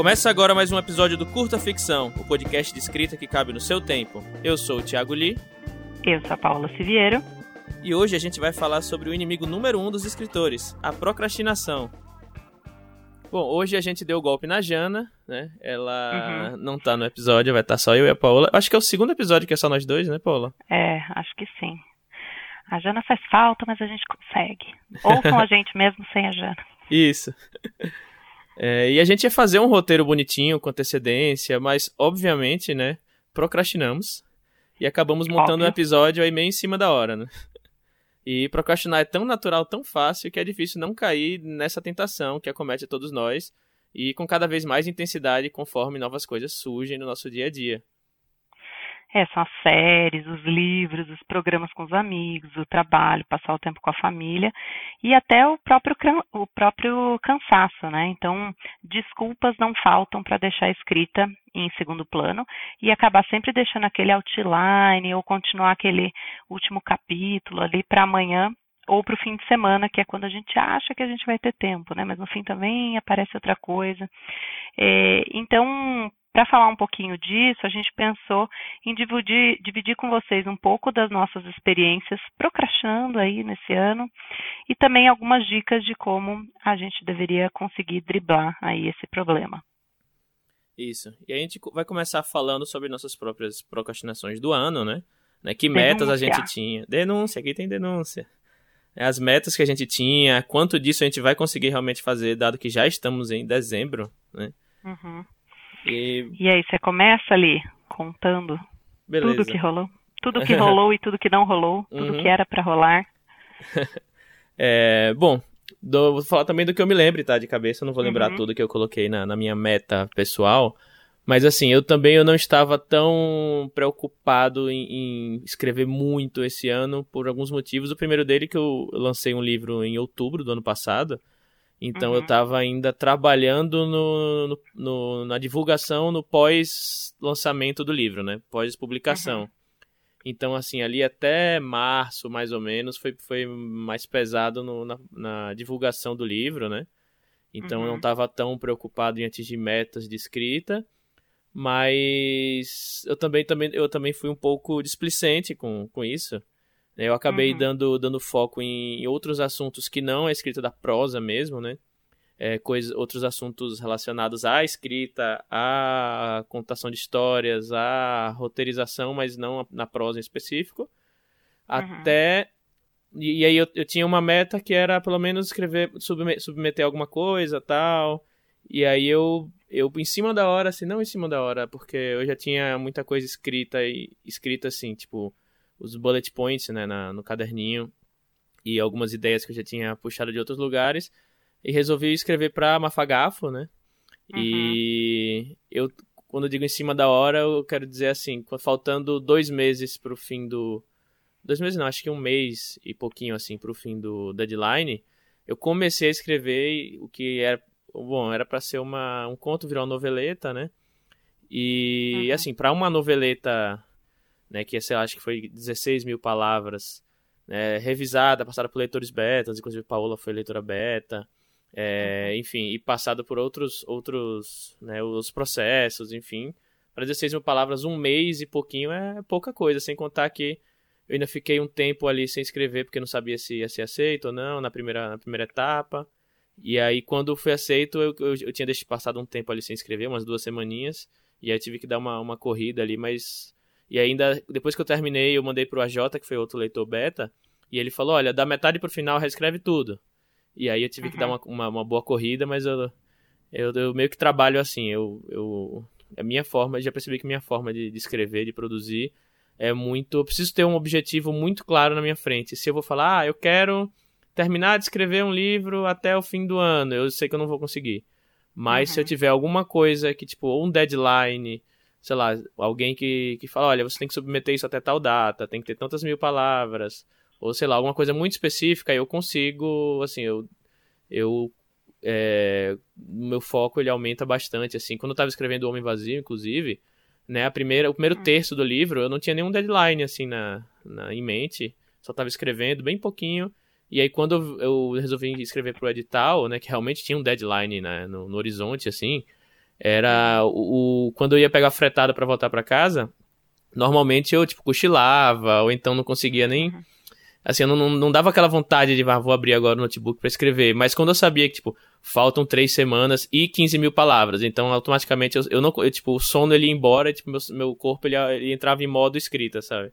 Começa agora mais um episódio do Curta Ficção, o podcast de escrita que cabe no seu tempo. Eu sou o Thiago Lee. Eu sou a Paula Siviero. E hoje a gente vai falar sobre o inimigo número um dos escritores, a procrastinação. Bom, hoje a gente deu o golpe na Jana, né? Ela uhum. não tá no episódio, vai estar tá só eu e a Paula. Acho que é o segundo episódio que é só nós dois, né, Paula? É, acho que sim. A Jana faz falta, mas a gente consegue. Ou com a gente mesmo sem a Jana. Isso. É, e a gente ia fazer um roteiro bonitinho, com antecedência, mas, obviamente, né, procrastinamos e acabamos montando Óbvio. um episódio aí meio em cima da hora, né? E procrastinar é tão natural, tão fácil, que é difícil não cair nessa tentação que acomete a todos nós e com cada vez mais intensidade conforme novas coisas surgem no nosso dia a dia. É, são as séries, os livros, os programas com os amigos, o trabalho, passar o tempo com a família e até o próprio, o próprio cansaço, né? Então, desculpas não faltam para deixar a escrita em segundo plano e acabar sempre deixando aquele outline ou continuar aquele último capítulo ali para amanhã ou para o fim de semana, que é quando a gente acha que a gente vai ter tempo, né? Mas no fim também aparece outra coisa. É, então, para falar um pouquinho disso, a gente pensou em dividir, dividir com vocês um pouco das nossas experiências procrastinando aí nesse ano e também algumas dicas de como a gente deveria conseguir driblar aí esse problema. Isso. E a gente vai começar falando sobre nossas próprias procrastinações do ano, né? né? Que metas a gente tinha. Denúncia, aqui tem denúncia. É, as metas que a gente tinha, quanto disso a gente vai conseguir realmente fazer, dado que já estamos em dezembro, né? Uhum. E... e aí, você começa ali contando Beleza. tudo que rolou. Tudo que rolou e tudo que não rolou, tudo uhum. que era para rolar. é, bom, do, vou falar também do que eu me lembre, tá? De cabeça, eu não vou lembrar uhum. tudo que eu coloquei na, na minha meta pessoal. Mas assim, eu também eu não estava tão preocupado em, em, escrever muito esse ano por alguns motivos. O primeiro dele é que eu lancei um livro em outubro do ano passado. Então uhum. eu estava ainda trabalhando no, no, no, na divulgação no pós-lançamento do livro, né? Pós-publicação. Uhum. Então, assim, ali até março, mais ou menos, foi, foi mais pesado no, na, na, divulgação do livro, né? Então uhum. eu não estava tão preocupado em atingir metas de escrita, mas eu também, também, eu também fui um pouco displicente com, com isso. Né? Eu acabei uhum. dando, dando foco em, em, outros assuntos que não a escrita da prosa mesmo, né? É, coisa, outros assuntos relacionados à escrita, à contação de histórias, à roteirização, mas não na prosa em específico. Uhum. Até. E, e, aí eu, eu tinha uma meta que era pelo menos escrever, submeter, submeter alguma coisa tal. E aí eu, eu, em cima da hora, assim, não em cima da hora, porque eu já tinha muita coisa escrita e escrita assim, tipo, os bullet points né, na, no caderninho e algumas ideias que eu já tinha puxado de outros lugares e resolvi escrever para Mafagafo, né? Uhum. E eu, quando eu digo em cima da hora, eu quero dizer assim, faltando dois meses para o fim do... Dois meses não, acho que um mês e pouquinho assim para o fim do deadline, eu comecei a escrever o que era... Bom, era para ser uma, um conto, virar uma noveleta, né? E, uhum. assim, para uma noveleta né, que sei lá, acho que foi 16 mil palavras, né, revisada, passada por leitores betas, inclusive Paola foi leitora beta, é, uhum. enfim, e passada por outros, outros, né, os processos, enfim, para 16 mil palavras, um mês e pouquinho é pouca coisa, sem contar que eu ainda fiquei um tempo ali sem escrever porque não sabia se ia ser aceito ou não na primeira, na primeira etapa. E aí, quando fui aceito, eu, eu, eu tinha deixado passado um tempo ali sem escrever, umas duas semaninhas. E aí tive que dar uma, uma corrida ali, mas e ainda, depois que eu terminei, eu mandei pro AJ, que foi outro leitor beta, e ele falou, olha, da metade pro final, reescreve tudo. E aí eu tive uhum. que dar uma, uma, uma, boa corrida, mas eu, eu, eu, meio que trabalho assim, eu, eu... A minha forma, já percebi que minha forma de, de escrever, de produzir, é muito... Eu preciso ter um objetivo muito claro na minha frente. Se eu vou falar, ah, eu quero terminar de escrever um livro até o fim do ano, eu sei que eu não vou conseguir. Mas uhum. se eu tiver alguma coisa que, tipo, um deadline sei lá, alguém que, que fala, olha, você tem que submeter isso até tal data, tem que ter tantas mil palavras, ou sei lá, alguma coisa muito específica, eu consigo, assim, eu, eu é, meu foco ele aumenta bastante, assim, quando eu estava escrevendo O Homem Vazio, inclusive, né, a primeira, o primeiro hum. terço do livro, eu não tinha nenhum deadline, assim, na, na em mente, só estava escrevendo bem pouquinho, e aí quando eu, eu resolvi escrever pro edital, né, que realmente tinha um deadline né, no, no horizonte, assim, Era o, o quando eu ia pegar fretada para voltar para casa, normalmente eu tipo cochilava ou então não conseguia nem uhum. assim, eu não, não dava aquela vontade de ah, vou abrir agora o notebook para escrever, mas quando eu sabia que tipo faltam três semanas e 15 mil palavras, então automaticamente eu, eu não eu, tipo o sono ele ia embora, e, tipo meu, meu corpo ele, ele entrava em modo escrita, sabe?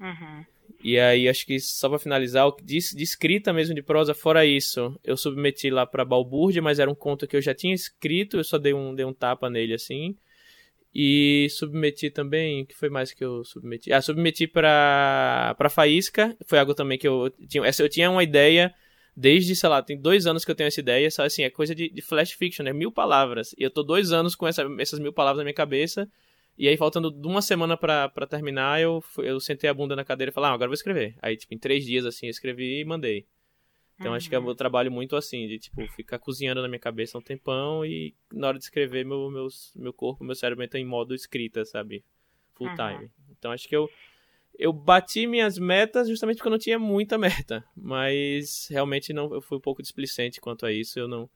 Uhum. E aí, acho que só pra finalizar, de, de escrita mesmo de prosa, fora isso, eu submeti lá pra Balbúrdia, mas era um conto que eu já tinha escrito, eu só dei um, dei um tapa nele assim. E submeti também, que foi mais que eu submeti? Ah, submeti pra, pra Faísca, foi algo também que eu tinha, essa eu tinha uma ideia desde, sei lá, tem dois anos que eu tenho essa ideia, só assim, é coisa de, de flash fiction, né? Mil palavras. E eu tô dois anos com essa, essas mil palavras na minha cabeça, e aí, faltando uma semana pra, pra terminar, eu, eu sentei a bunda na cadeira e falei, ah, agora eu vou escrever. Aí, tipo, em três dias, assim, eu escrevi e mandei. Então, uhum. acho que eu trabalho muito assim, de, tipo, ficar cozinhando na minha cabeça um tempão e na hora de escrever, meu, meu, meu corpo, meu cérebro entra em modo escrita, sabe? Full time. Uhum. Então, acho que eu, eu bati minhas metas justamente porque eu não tinha muita meta. Mas, realmente, não, eu fui um pouco displicente quanto a isso. Eu não...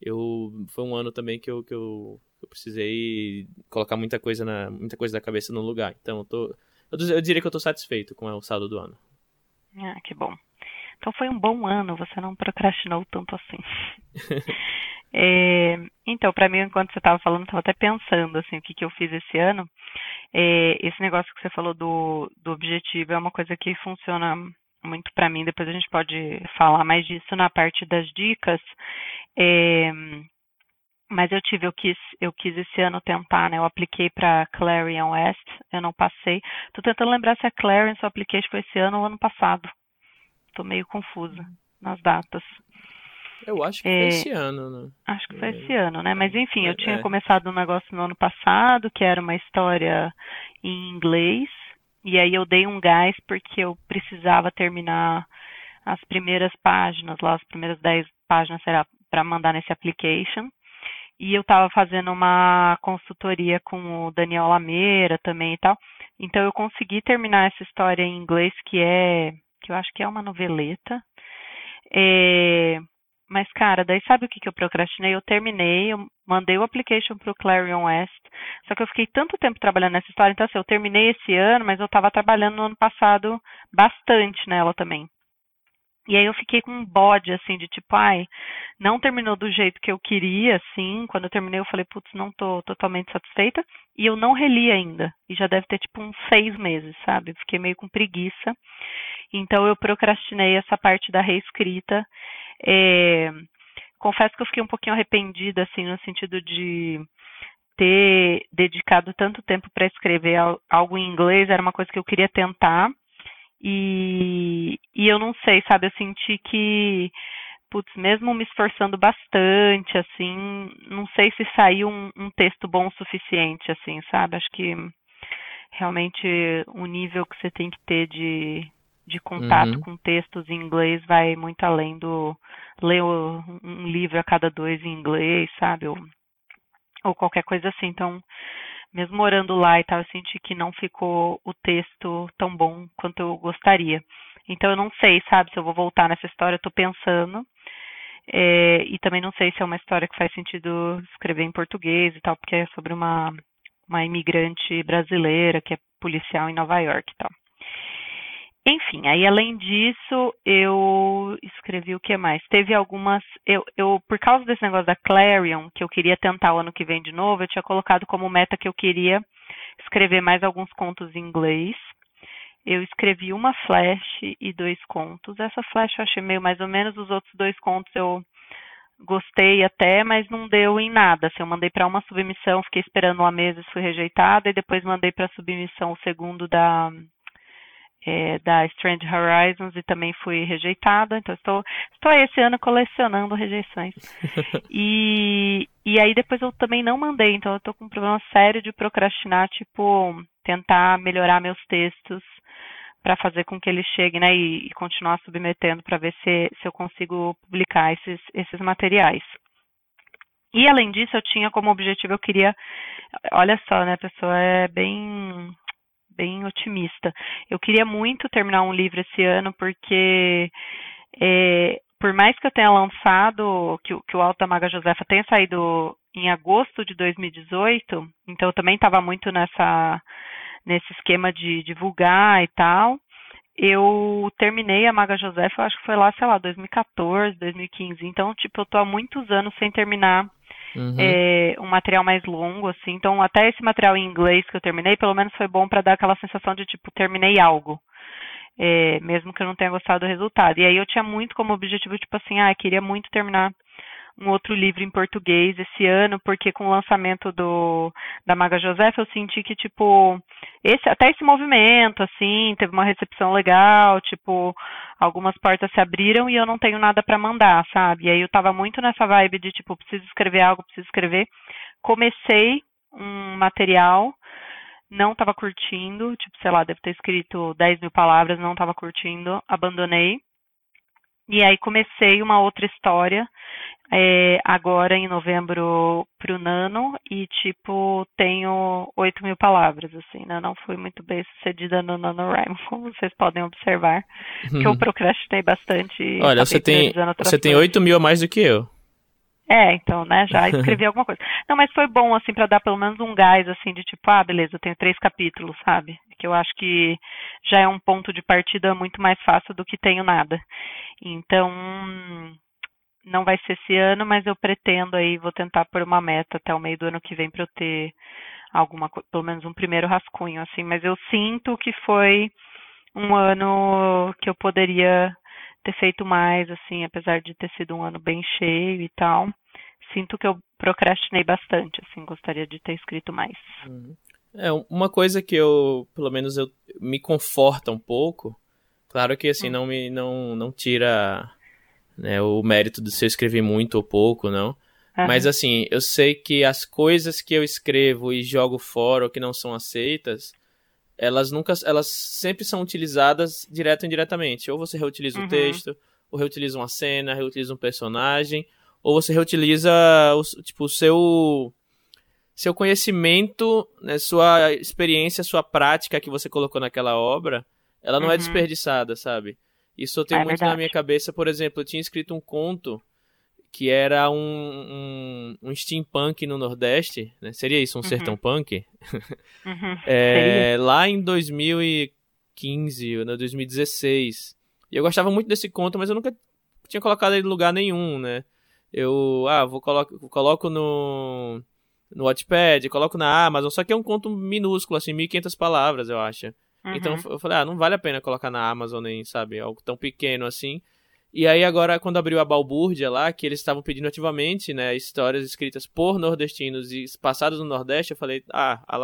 Eu, foi um ano também que eu, que eu eu precisei colocar muita coisa na muita coisa da cabeça no lugar. Então, eu, tô, eu, eu diria que eu estou satisfeito com o saldo do ano. Ah, que bom. Então foi um bom ano, você não procrastinou tanto assim. é, então, para mim, enquanto você estava falando, estava até pensando assim, o que, que eu fiz esse ano. É, esse negócio que você falou do, do objetivo é uma coisa que funciona muito para mim. Depois a gente pode falar mais disso na parte das dicas. É, mas eu tive, eu quis, eu quis esse ano tentar, né? Eu apliquei para Clarion West, eu não passei. Tô tentando lembrar se a Clarion eu apliquei foi esse ano ou ano passado. Tô meio confusa nas datas. Eu acho que é, foi esse ano, né? Acho que foi é. esse ano, né? Mas enfim, eu é, tinha é. começado um negócio no ano passado, que era uma história em inglês, e aí eu dei um gás porque eu precisava terminar as primeiras páginas, lá as primeiras 10 páginas era para mandar nesse application. E eu estava fazendo uma consultoria com o Daniel Lameira também e tal. Então eu consegui terminar essa história em inglês que é, que eu acho que é uma noveleta. É, mas, cara, daí sabe o que, que eu procrastinei? Eu terminei, eu mandei o application para o Clarion West, só que eu fiquei tanto tempo trabalhando nessa história, então assim, eu terminei esse ano, mas eu estava trabalhando no ano passado bastante nela também. E aí eu fiquei com um bode, assim, de tipo, ai, não terminou do jeito que eu queria, assim. Quando eu terminei, eu falei, putz, não tô totalmente satisfeita. E eu não reli ainda. E já deve ter, tipo, uns seis meses, sabe? Fiquei meio com preguiça. Então eu procrastinei essa parte da reescrita. É... Confesso que eu fiquei um pouquinho arrependida, assim, no sentido de ter dedicado tanto tempo para escrever algo em inglês. Era uma coisa que eu queria tentar e, e eu não sei, sabe, eu senti que, putz, mesmo me esforçando bastante, assim, não sei se saiu um, um texto bom o suficiente, assim, sabe? Acho que realmente o nível que você tem que ter de, de contato uhum. com textos em inglês vai muito além do ler um livro a cada dois em inglês, sabe? Ou, ou qualquer coisa assim. Então, mesmo morando lá e tal, eu senti que não ficou o texto tão bom quanto eu gostaria. Então eu não sei, sabe, se eu vou voltar nessa história, eu tô pensando. É, e também não sei se é uma história que faz sentido escrever em português e tal, porque é sobre uma, uma imigrante brasileira que é policial em Nova York e tal. Enfim, aí além disso, eu escrevi o que mais? Teve algumas. Eu, eu, por causa desse negócio da Clarion, que eu queria tentar o ano que vem de novo, eu tinha colocado como meta que eu queria escrever mais alguns contos em inglês. Eu escrevi uma flash e dois contos. Essa flash eu achei meio mais ou menos, os outros dois contos eu gostei até, mas não deu em nada. Assim, eu mandei para uma submissão, fiquei esperando uma mesa, fui rejeitada, e depois mandei para submissão o segundo da é, da Strange Horizons e também fui rejeitada. Então estou, estou esse ano colecionando rejeições. e, e aí depois eu também não mandei, então eu estou com um problema sério de procrastinar, tipo, tentar melhorar meus textos para fazer com que eles cheguem, né, e, e continuar submetendo para ver se, se eu consigo publicar esses, esses materiais. E além disso, eu tinha como objetivo, eu queria, olha só, né, a pessoa é bem bem otimista. Eu queria muito terminar um livro esse ano, porque é, por mais que eu tenha lançado, que, que o Alto da Maga Josefa tenha saído em agosto de 2018, então eu também estava muito nessa nesse esquema de divulgar e tal. Eu terminei a Maga José, eu acho que foi lá, sei lá, 2014, 2015. Então, tipo, eu tô há muitos anos sem terminar uhum. é, um material mais longo, assim. Então, até esse material em inglês que eu terminei, pelo menos foi bom para dar aquela sensação de, tipo, terminei algo. É, mesmo que eu não tenha gostado do resultado. E aí eu tinha muito como objetivo, tipo assim, ah, queria muito terminar um outro livro em português esse ano, porque com o lançamento do da Maga Josefa eu senti que tipo esse até esse movimento assim, teve uma recepção legal, tipo, algumas portas se abriram e eu não tenho nada para mandar, sabe? E aí eu tava muito nessa vibe de tipo, preciso escrever algo, preciso escrever. Comecei um material não estava curtindo, tipo, sei lá, deve ter escrito 10 mil palavras, não estava curtindo, abandonei. E aí comecei uma outra história é, agora em novembro pro Nano e tipo tenho 8 mil palavras assim, né? Não fui muito bem sucedida no NaNoWriMo, como vocês podem observar, que eu uhum. procrastinei bastante. Olha, você tem você tem 8 mil a mais do que eu. É, então, né, já escrevi alguma coisa. Não, mas foi bom, assim, para dar pelo menos um gás, assim, de tipo, ah, beleza, eu tenho três capítulos, sabe? Que eu acho que já é um ponto de partida muito mais fácil do que tenho nada. Então, não vai ser esse ano, mas eu pretendo aí, vou tentar por uma meta até o meio do ano que vem para eu ter alguma, pelo menos um primeiro rascunho, assim, mas eu sinto que foi um ano que eu poderia ter feito mais, assim, apesar de ter sido um ano bem cheio e tal. Sinto que eu procrastinei bastante, assim, gostaria de ter escrito mais. Uhum. É, uma coisa que eu, pelo menos eu me conforta um pouco, claro que assim, hum. não me não, não tira né, o mérito de se eu escrever muito ou pouco, não. Uhum. Mas assim, eu sei que as coisas que eu escrevo e jogo fora ou que não são aceitas, elas nunca, elas sempre são utilizadas direto ou indiretamente. Ou você reutiliza uhum. o texto, ou reutiliza uma cena, reutiliza um personagem, ou você reutiliza o, tipo, o seu seu conhecimento, né, sua experiência, sua prática que você colocou naquela obra, ela não é uhum. é desperdiçada, sabe? Isso eu tenho é muito verdade. na minha cabeça. Por exemplo, eu tinha escrito um conto que era um, um, um steampunk no Nordeste, né? Seria isso, um uhum. sertão punk? Uhum. é, lá em 2015, né, 2016. E eu gostava muito desse conto, mas eu nunca tinha colocado ele em lugar nenhum, né? Eu, ah, vou coloco, coloco no no Wattpad, coloco na Amazon, só que é um conto minúsculo, assim, 1500 palavras, eu acho. Então uhum. eu falei, ah, não vale a pena colocar na Amazon nem, sabe, algo tão pequeno assim. E aí agora, quando abriu a balbúrdia lá, que eles estavam pedindo ativamente, né, histórias escritas por nordestinos e passadas no Nordeste, eu falei, ah, a,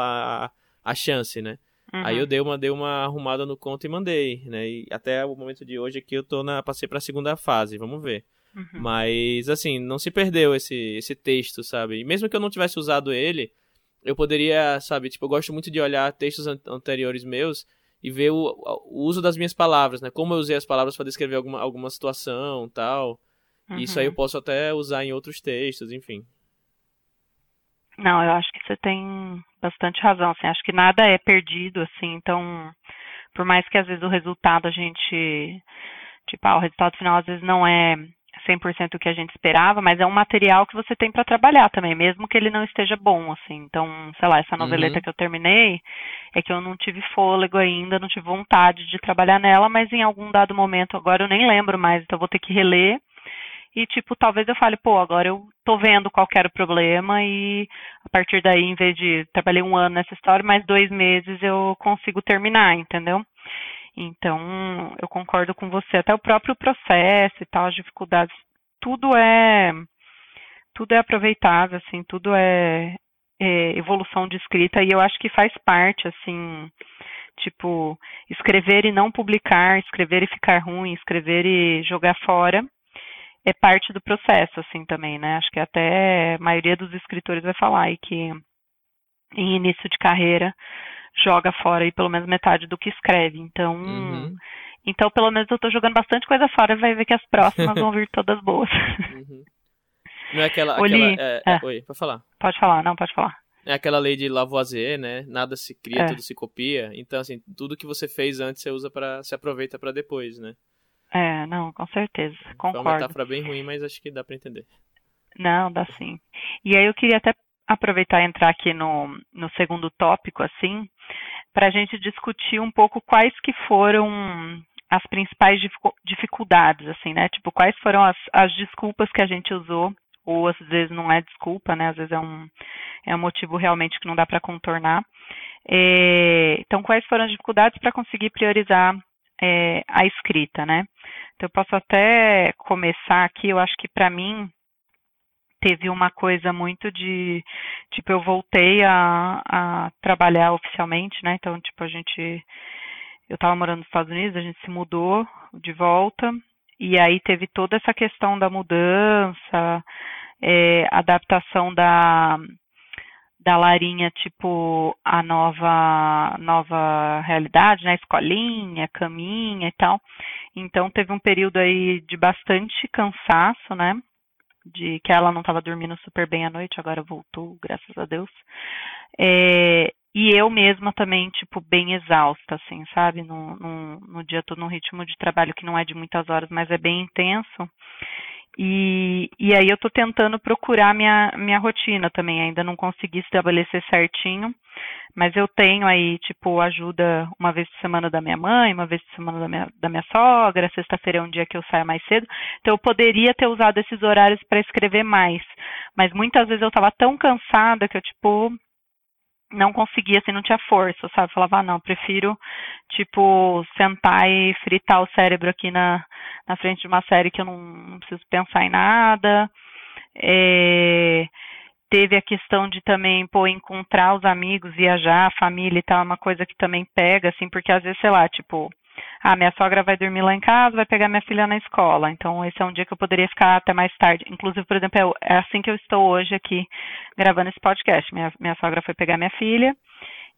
a, a chance, né. Uhum. Aí eu dei uma, dei uma arrumada no conto e mandei, né, e até o momento de hoje aqui eu tô na, passei pra segunda fase, vamos ver. Uhum. Mas, assim, não se perdeu esse, esse texto, sabe? E mesmo que eu não tivesse usado ele, eu poderia, sabe, tipo, eu gosto muito de olhar textos anteriores meus e ver o, o uso das minhas palavras, né? Como eu usei as palavras para descrever alguma, alguma situação tal. Uhum. Isso aí eu posso até usar em outros textos, enfim. Não, eu acho que você tem bastante razão, assim, acho que nada é perdido, assim, então, por mais que às vezes o resultado a gente, tipo, ah, o resultado final às vezes não é 100% o que a gente esperava, mas é um material que você tem para trabalhar também, mesmo que ele não esteja bom, assim. Então, sei lá, essa noveleta uhum. que eu terminei é que eu não tive fôlego ainda, não tive vontade de trabalhar nela, mas em algum dado momento, agora eu nem lembro mais, então vou ter que reler. E, tipo, talvez eu fale, pô, agora eu tô vendo qual era o problema e a partir daí, em vez de trabalhei um ano nessa história, mais dois meses eu consigo terminar, entendeu? Então, eu concordo com você. Até o próprio processo e tal, as dificuldades, tudo é tudo é aproveitável, assim, tudo é, é evolução de escrita e eu acho que faz parte, assim, tipo, escrever e não publicar, escrever e ficar ruim, escrever e jogar fora, é parte do processo, assim, também, né? Acho que até a maioria dos escritores vai falar que em início de carreira joga fora aí pelo menos metade do que escreve. Então, uhum. então pelo menos eu tô jogando bastante coisa fora e vai ver que as próximas vão vir todas boas. Uhum. Não é aquela. aquela é, é, oi, pode falar. Pode falar, não, pode falar. É aquela lei de Lavoisier, né? Nada se cria, é. tudo se copia. Então, assim, tudo que você fez antes você usa para se aproveita para depois, né? É, não, com certeza. Concordo. É uma metáfora bem ruim, mas acho que dá para entender. Não, dá sim. E aí eu queria até aproveitar e entrar aqui no, no segundo tópico, assim, para a gente discutir um pouco quais que foram as principais dificuldades, assim, né? Tipo, quais foram as, as desculpas que a gente usou, ou às vezes não é desculpa, né? Às vezes é um, é um motivo realmente que não dá para contornar. É, então, quais foram as dificuldades para conseguir priorizar é, a escrita, né? Então, eu posso até começar aqui, eu acho que para mim teve uma coisa muito de, tipo, eu voltei a, a trabalhar oficialmente, né? Então, tipo, a gente eu estava morando nos Estados Unidos, a gente se mudou de volta, e aí teve toda essa questão da mudança, é, adaptação da, da Larinha, tipo, a nova, nova realidade, né, escolinha, caminha e tal. Então teve um período aí de bastante cansaço, né, de que ela não estava dormindo super bem à noite, agora voltou, graças a Deus. É, e eu mesma também, tipo, bem exausta, assim, sabe? No, no, no dia todo, num ritmo de trabalho que não é de muitas horas, mas é bem intenso. E, e aí eu tô tentando procurar minha, minha rotina também, ainda não consegui estabelecer certinho, mas eu tenho aí, tipo, ajuda uma vez por semana da minha mãe, uma vez por semana da minha, da minha sogra, sexta-feira é um dia que eu saio mais cedo, então eu poderia ter usado esses horários para escrever mais, mas muitas vezes eu tava tão cansada que eu, tipo, não conseguia, assim, não tinha força, sabe? Falava, ah, não, prefiro, tipo, sentar e fritar o cérebro aqui na, na frente de uma série que eu não, não preciso pensar em nada. É, teve a questão de também, pô, encontrar os amigos, viajar, a família e tal, é uma coisa que também pega, assim, porque às vezes, sei lá, tipo, ah, minha sogra vai dormir lá em casa, vai pegar minha filha na escola. Então, esse é um dia que eu poderia ficar até mais tarde. Inclusive, por exemplo, é, é assim que eu estou hoje aqui gravando esse podcast. Minha, minha sogra foi pegar minha filha.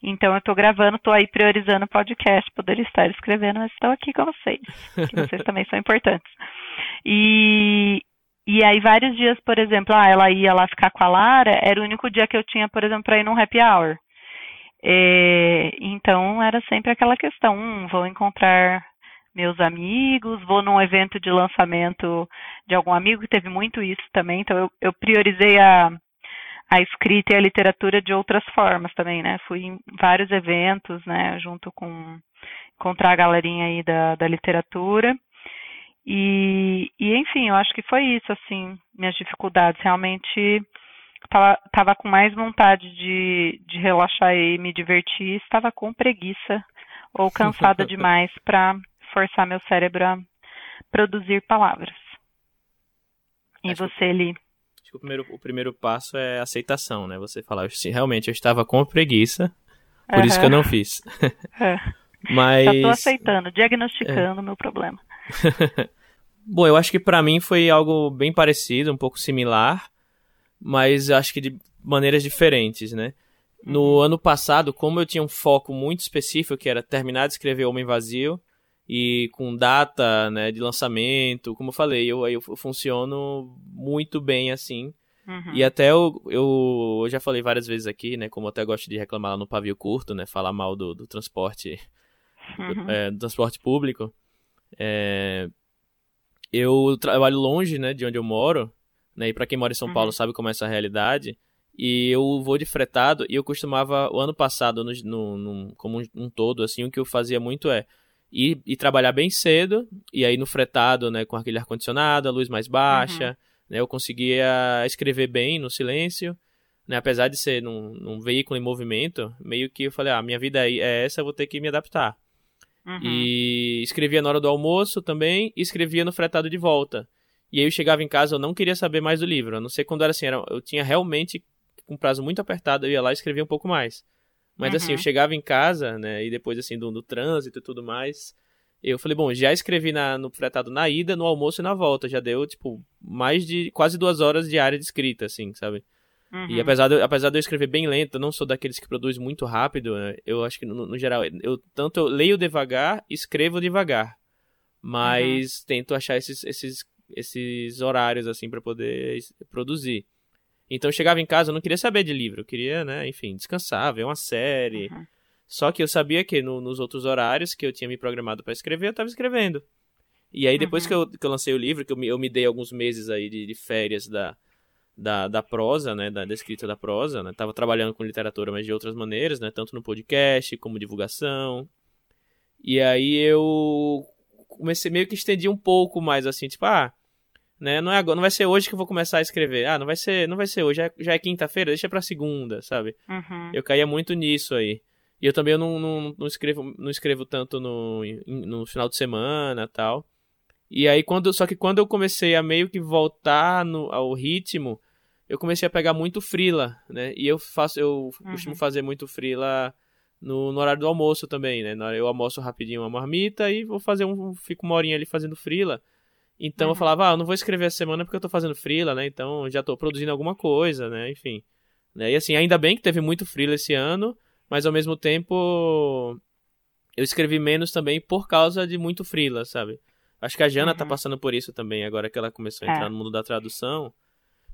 Então, eu estou gravando, estou aí priorizando o podcast. Poderia estar escrevendo, mas estou aqui com vocês. Vocês também são importantes. E, e aí, vários dias, por exemplo, ah, ela ia lá ficar com a Lara, era o único dia que eu tinha, por exemplo, para ir num happy hour. É, então era sempre aquela questão, hum, vou encontrar meus amigos, vou num evento de lançamento de algum amigo, que teve muito isso também, então eu, eu priorizei a, a escrita e a literatura de outras formas também, né? Fui em vários eventos, né, junto com encontrar a galerinha aí da, da literatura. E, e, enfim, eu acho que foi isso, assim, minhas dificuldades. Realmente tava, tava com mais vontade de, de relaxar e me divertir, estava com preguiça ou cansada demais para forçar meu cérebro a produzir palavras. E acho você, Li? Acho que o primeiro, o primeiro passo é aceitação, né? Você falar, sim, realmente eu estava com preguiça, por uhum. isso que eu não fiz. É. Mas... Já tô aceitando, diagnosticando o é. meu problema. Bom, eu acho que para mim foi algo bem parecido, um pouco similar mas acho que de maneiras diferentes, né? No uhum. ano passado, como eu tinha um foco muito específico, que era terminar de escrever Homem Vazio, e com data né, de lançamento, como eu falei, eu, eu funciono muito bem assim. Uhum. E até eu, eu, eu, já falei várias vezes aqui, né? Como eu até gosto de reclamar lá no pavio curto, né? Falar mal do, do transporte uhum. do, é, do, transporte público. É, eu trabalho longe, né? De onde eu moro. Né? E para quem mora em São uhum. Paulo sabe como é essa realidade. E eu vou de fretado e eu costumava, o ano passado, no, no, no como um, um, todo, assim, o que eu fazia muito é ir, ir, trabalhar bem cedo, e aí no fretado, né, com aquele ar-condicionado, a luz mais baixa, uhum. né, eu conseguia escrever bem no silêncio, né, apesar de ser num, num, veículo em movimento, meio que eu falei, ah, minha vida é essa, eu vou ter que me adaptar. Uhum. E escrevia na hora do almoço também, e escrevia no fretado de volta. E aí eu chegava em casa, eu não queria saber mais do livro. A não ser quando era assim, era, eu tinha realmente um prazo muito apertado, eu ia lá e escrevia um pouco mais. Mas uhum. assim, eu chegava em casa, né, e depois assim, do, do trânsito e tudo mais, eu falei, bom, já escrevi na, no fretado na ida, no almoço e na volta. Já deu, tipo, mais de quase duas horas diárias de escrita, assim, sabe? Uhum. E apesar de, apesar de eu escrever bem lento, eu não sou daqueles que produz muito rápido, né? eu acho que no, no, geral, eu tanto eu leio devagar, escrevo devagar. Mas uhum. tento achar esses, esses esses horários assim para poder produzir. Então eu chegava em casa, eu não queria saber de livro, eu queria, né, enfim, descansar, ver uma série. Uhum. Só que eu sabia que no, nos outros horários que eu tinha me programado para escrever, eu estava escrevendo. E aí depois uhum. que, eu, que eu lancei o livro, que eu me, eu me dei alguns meses aí de, de férias da, da, da prosa, né, da, da escrita da prosa, né, tava trabalhando com literatura, mas de outras maneiras, né, tanto no podcast como divulgação. E aí eu comecei meio que estendi um pouco mais assim, tipo, ah, né, não é agora, não vai ser hoje que eu vou começar a escrever. Ah, não vai ser, não vai ser hoje, já é, já é quinta-feira, deixa para segunda, sabe? Uhum. Eu caía muito nisso aí. E eu também não, não, não escrevo não escrevo tanto no, no final de semana, tal. E aí quando só que quando eu comecei a meio que voltar no, ao ritmo, eu comecei a pegar muito frila, né? E eu faço, eu uhum. costumo fazer muito frila no, no, horário do almoço também, né? Eu almoço rapidinho uma marmita e vou fazer um, fico uma horinha ali fazendo frila. Então uhum. eu falava, ah, eu não vou escrever essa semana porque eu tô fazendo frila, né? Então já tô produzindo alguma coisa, né? Enfim. Né? E assim, ainda bem que teve muito frila esse ano, mas ao mesmo tempo eu escrevi menos também por causa de muito frila, sabe? Acho que a Jana tá uhum. tá passando por isso também, agora que ela começou a entrar é. no mundo da tradução.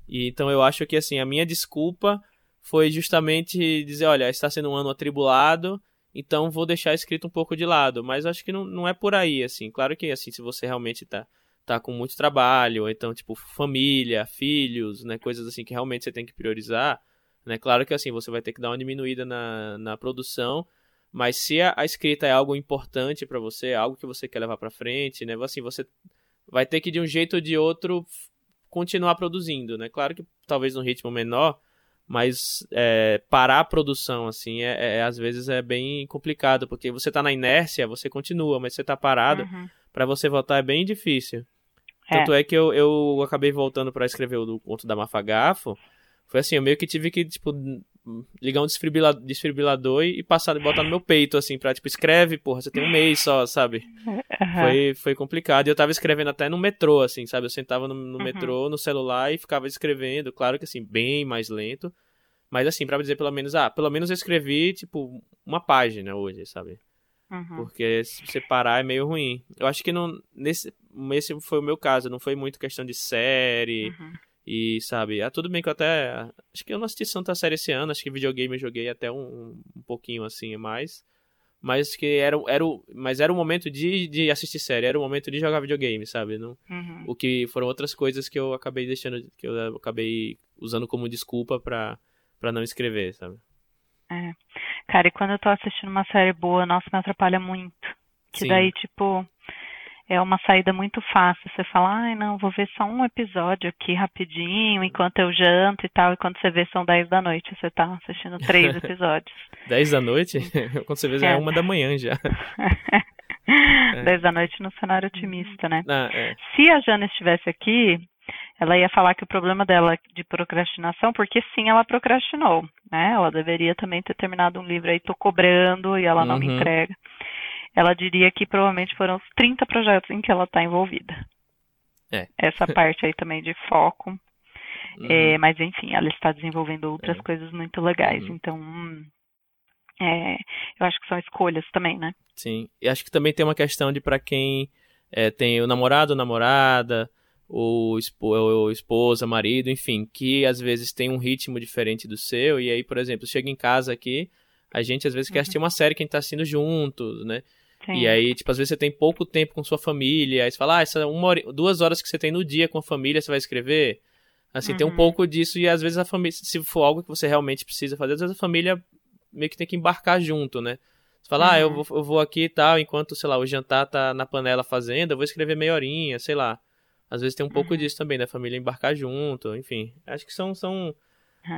E então eu acho que assim, a minha desculpa foi justamente dizer, olha, está sendo um ano atribulado, então vou deixar escrito um pouco de lado, mas acho que não, não é por aí, assim. Claro que assim, se você realmente tá tá com muito trabalho, ou então tipo família, filhos, né, coisas assim que realmente você tem que priorizar, né? Claro que assim, você vai ter que dar uma diminuída na, na produção, mas se a, a escrita é algo importante para você, algo que você quer levar para frente, né, assim, você vai ter que de um jeito ou de outro continuar produzindo, né? Claro que talvez num ritmo menor, mas é, parar a produção, assim, é, é, às vezes é bem complicado, porque você tá na inércia, você continua, mas você tá parado, uhum. para você voltar é bem difícil. É. Tanto é que eu, eu acabei voltando para escrever o conto da Mafagafo, foi assim, eu meio que tive que, tipo, ligar um desfibrilador, desfibrilador e passar e botar no meu peito, assim, pra, tipo, escreve, porra, você tem um mês só, sabe? Uhum. Foi, foi complicado. E eu tava escrevendo até no metrô, assim, sabe? Eu sentava no, no uhum. metrô, no celular e ficava escrevendo, claro que, assim, bem mais lento. Mas, assim, pra dizer pelo menos, ah, pelo menos eu escrevi, tipo, uma página hoje, sabe? Uhum. Porque se você parar é meio ruim. Eu acho que não, nesse, esse foi o meu caso, não foi muito questão de série uhum. E, sabe, ah, tudo bem que eu até. Acho que eu não assisti Santa Série esse ano, acho que videogame eu joguei até um, um pouquinho assim mais. Mas que era, era, mas era o momento de, de assistir série, era o momento de jogar videogame, sabe? Não, uhum. O que foram outras coisas que eu acabei deixando, que eu acabei usando como desculpa pra, pra não escrever, sabe? É. Cara, e quando eu tô assistindo uma série boa, nossa, me atrapalha muito. Que Sim. daí, tipo, é uma saída muito fácil. Você fala, ai, não, vou ver só um episódio aqui rapidinho, enquanto eu janto e tal. E quando você vê, são 10 da noite. Você tá assistindo três episódios. 10 da noite? quando você vê, já é, é uma da manhã já. 10 é. da noite no cenário otimista, né? Ah, é. Se a Jana estivesse aqui, ela ia falar que o problema dela de procrastinação, porque sim, ela procrastinou, né? Ela deveria também ter terminado um livro aí, tô cobrando e ela não me uhum. entrega ela diria que provavelmente foram os 30 projetos em que ela está envolvida. É. Essa parte aí também de foco. Uhum. É, mas enfim, ela está desenvolvendo outras é. coisas muito legais. Uhum. Então, é, eu acho que são escolhas também, né? Sim. E acho que também tem uma questão de para quem é, tem o namorado, ou namorada, ou, ou esposa, marido, enfim, que às vezes tem um ritmo diferente do seu. E aí, por exemplo, chega em casa aqui, a gente às vezes uhum. quer assistir uma série que a gente tá assistindo juntos, né? Sim. E aí, tipo, às vezes você tem pouco tempo com sua família, aí você fala, ah, essa uma hora, duas horas que você tem no dia com a família, você vai escrever. Assim, uhum. tem um uhum. pouco disso, e às vezes a família, se for algo que você realmente precisa fazer, às vezes a família meio que tem que embarcar junto, né? Você fala, uhum. ah, eu uhum. vou, eu vou aqui e tal, enquanto, sei lá, o jantar tá na panela fazendo, eu vou escrever meia horinha, sei lá. Às vezes tem um pouco uhum. disso também, da família embarcar junto, enfim. Acho que são, são,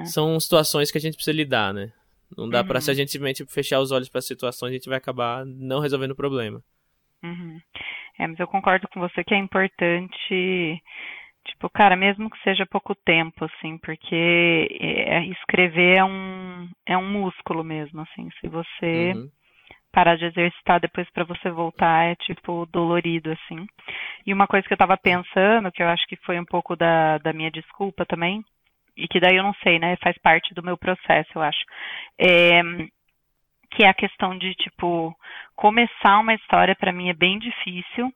são situações que a gente precisa lidar, né? Não dá uhum. pra se a gente simplesmente fechar os olhos para a situação, a gente vai acabar não resolvendo o problema. Uhum. É, mas eu concordo com você que é importante, tipo, cara, mesmo que seja pouco tempo, assim, porque é, escrever é um, é um músculo mesmo, assim, se você uhum. Parar de exercitar depois para você voltar é, tipo, dolorido, assim. E uma coisa que eu tava pensando, que eu acho que foi um pouco da, da minha desculpa também, e que daí eu não sei, né? Faz parte do meu processo, eu acho. É, que é a questão de, tipo, começar uma história para mim é bem difícil,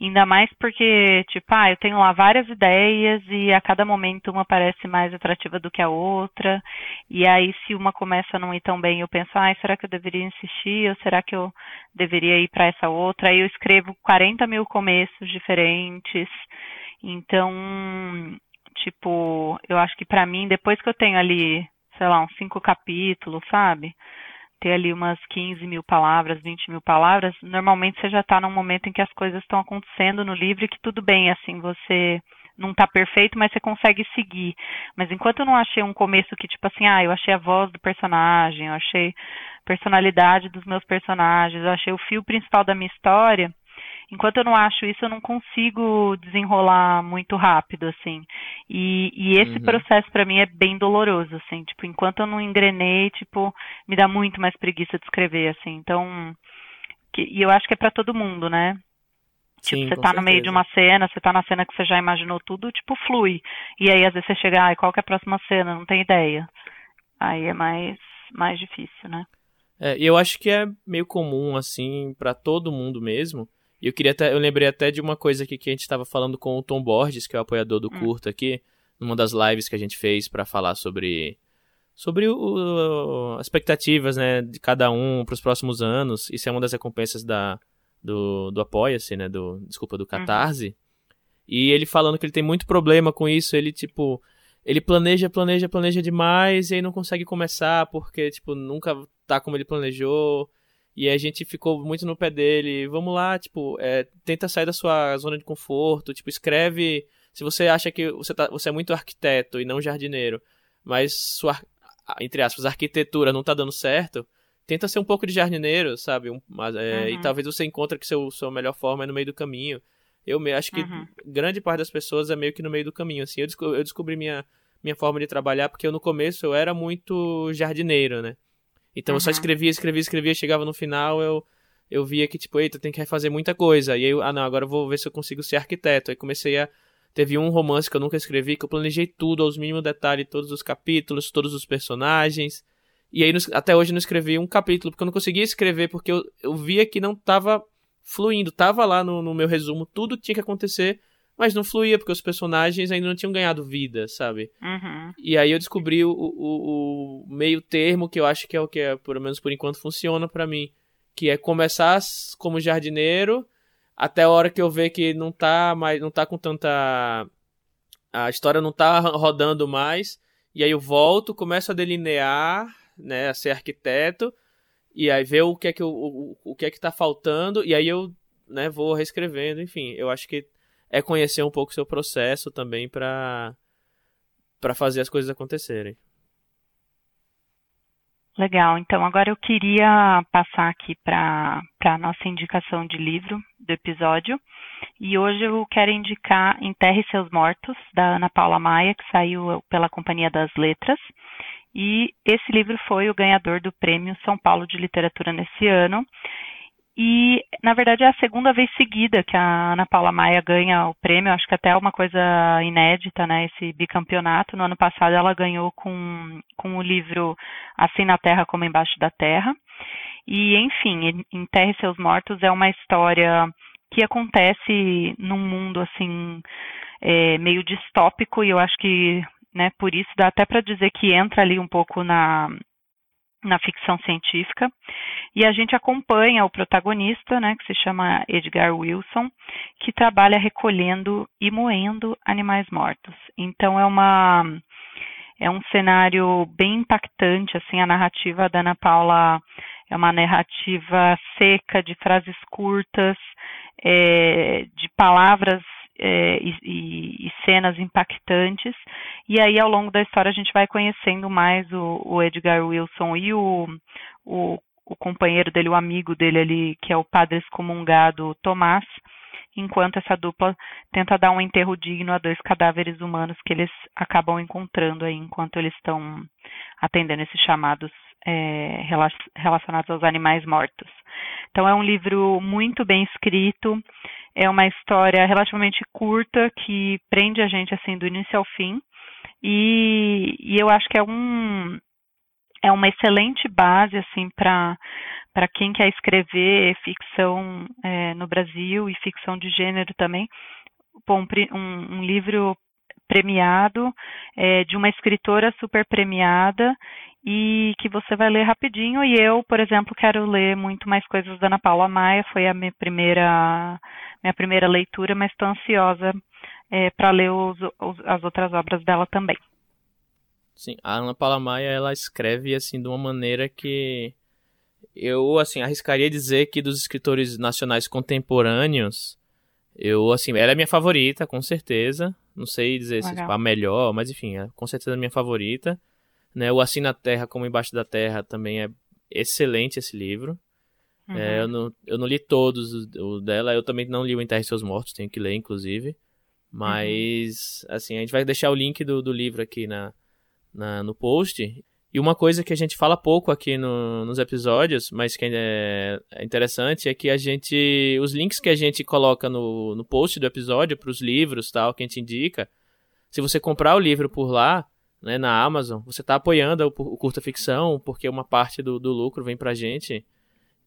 ainda mais porque, tipo, ah, eu tenho lá várias ideias e a cada momento uma parece mais atrativa do que a outra, e aí se uma começa a não ir tão bem, eu penso, ah, será que eu deveria insistir ou será que eu deveria ir para essa outra? Aí eu escrevo 40 mil começos diferentes, então tipo, eu acho que para mim, depois que eu tenho ali, sei lá, uns cinco capítulos, sabe? Ter ali umas 15 mil palavras, 20 mil palavras, normalmente você já está num momento em que as coisas estão acontecendo no livro e que tudo bem, assim, você não está perfeito, mas você consegue seguir. Mas enquanto eu não achei um começo que, tipo assim, ah, eu achei a voz do personagem, eu achei a personalidade dos meus personagens, eu achei o fio principal da minha história, enquanto eu não acho isso, eu não consigo desenrolar muito rápido, assim. E, e esse uhum. processo para mim é bem doloroso, assim. Tipo, enquanto eu não engrenei, tipo, me dá muito mais preguiça de escrever, assim. Então, que, e eu acho que é para todo mundo, né? Tipo, Sim, você tá certeza. no meio de uma cena, você tá na cena que você já imaginou tudo, tipo, flui. E aí, às vezes, você chega, ai, qual que é a próxima cena? Não tem ideia. Aí é mais, mais difícil, né? É, eu acho que é meio comum, assim, para todo mundo mesmo. E eu queria até, eu lembrei até de uma coisa aqui que a gente estava falando com o Tom Borges, que é o apoiador do hum. curto aqui, numa das lives que a gente fez para falar sobre sobre o, o, as expectativas, né, de cada um para os próximos anos. Isso é uma das recompensas da do, do Apoia-se, né, do desculpa do. Catarse. Uhum. E ele falando que ele tem muito problema com isso, ele tipo ele planeja, planeja, planeja demais e aí não consegue começar porque tipo nunca tá como ele planejou. E a gente ficou muito no pé dele. Vamos lá, tipo, é, tenta sair da sua zona de conforto. Tipo, escreve. Se você acha que você, tá, você é muito arquiteto e não jardineiro, mas sua, entre aspas, arquitetura não tá dando certo, tenta ser um pouco de jardineiro, sabe? Um, mas, é, uhum. E talvez você encontre que seu, sua melhor forma é no meio do caminho. Eu acho que uhum. grande parte das pessoas é meio que no meio do caminho. Assim, eu, descobri, eu descobri minha, minha forma de trabalhar porque eu, no começo eu era muito jardineiro, né? Então uhum. eu só escrevia, escrevia, escrevia, chegava no final, eu, eu via que, tipo, eita, tem que refazer muita coisa. E aí, eu, ah, não, agora eu vou ver se eu consigo ser arquiteto. Aí comecei a. Teve um romance que eu nunca escrevi, que eu planejei tudo, aos mínimos detalhes, todos os capítulos, todos os personagens. E aí, até hoje, eu não escrevi um capítulo, porque eu não conseguia escrever, porque eu, eu via que não tava fluindo. Tava lá no, no meu resumo, tudo tinha que acontecer mas não fluía, porque os personagens ainda não tinham ganhado vida, sabe? Uhum. E aí eu descobri o, o, o, meio termo, que eu acho que é o que, é, pelo menos por enquanto, funciona para mim. Que é começar como jardineiro, até a hora que eu ver que não tá mais, não tá com tanta... A história não tá rodando mais, e aí eu volto, começo a delinear, né, a ser arquiteto, e aí ver o que é que, o, o, o que, é que tá faltando, e aí eu né, vou reescrevendo, enfim, eu acho que é conhecer um pouco o seu processo também para para fazer as coisas acontecerem. Legal, então agora eu queria passar aqui para a nossa indicação de livro do episódio. E hoje eu quero indicar Enterre Seus Mortos, da Ana Paula Maia, que saiu pela Companhia das Letras. E esse livro foi o ganhador do Prêmio São Paulo de Literatura nesse ano. E, na verdade, é a segunda vez seguida que a Ana Paula Maia ganha o prêmio. Acho que até é uma coisa inédita, né? Esse bicampeonato. No ano passado, ela ganhou com, com o livro Assim na Terra como Embaixo da Terra. E, enfim, Enterre Seus Mortos é uma história que acontece num mundo, assim, é, meio distópico. E eu acho que, né, por isso dá até para dizer que entra ali um pouco na, na ficção científica. E a gente acompanha o protagonista, né, que se chama Edgar Wilson, que trabalha recolhendo e moendo animais mortos. Então é uma é um cenário bem impactante, assim, a narrativa da Ana Paula é uma narrativa seca, de frases curtas, é, de palavras é, e, e, cenas impactantes. E aí, ao longo da história, a gente vai conhecendo mais o, o Edgar Wilson e o, o, o, companheiro dele, o amigo dele ali, que é o padre excomungado Tomás, enquanto essa dupla tenta dar um enterro digno a dois cadáveres humanos que eles acabam encontrando aí enquanto eles estão atendendo esses chamados é, relacionados aos animais mortos. Então é um livro muito bem escrito, é uma história relativamente curta que prende a gente assim do início ao fim. E, e eu acho que é um é uma excelente base assim para para quem quer escrever ficção é, no Brasil e ficção de gênero também. Bom, um, um livro premiado é, de uma escritora super premiada e que você vai ler rapidinho. E eu, por exemplo, quero ler muito mais coisas da Ana Paula Maia, foi a minha primeira, minha primeira leitura, mas estou ansiosa é, para ler os, os, as outras obras dela também. Sim, a Ana Paula Maia, ela escreve assim de uma maneira que eu assim arriscaria dizer que dos escritores nacionais contemporâneos, eu assim, ela é minha favorita, com certeza. Não sei dizer Legal. se tipo, a melhor, mas enfim, é com certeza a minha favorita. Né? O Assim na Terra como Embaixo da Terra também é excelente esse livro. Uhum. É, eu, não, eu não li todos o dela, eu também não li o Enterre Seus Mortos, tenho que ler, inclusive. Mas, uhum. assim, a gente vai deixar o link do, do livro aqui na, na, no post. E uma coisa que a gente fala pouco aqui no, nos episódios, mas que é, é interessante, é que a gente. Os links que a gente coloca no, no post do episódio para os livros tal, que a gente indica, se você comprar o livro por lá, né, na Amazon, você está apoiando o, o curta ficção, porque uma parte do, do lucro vem pra gente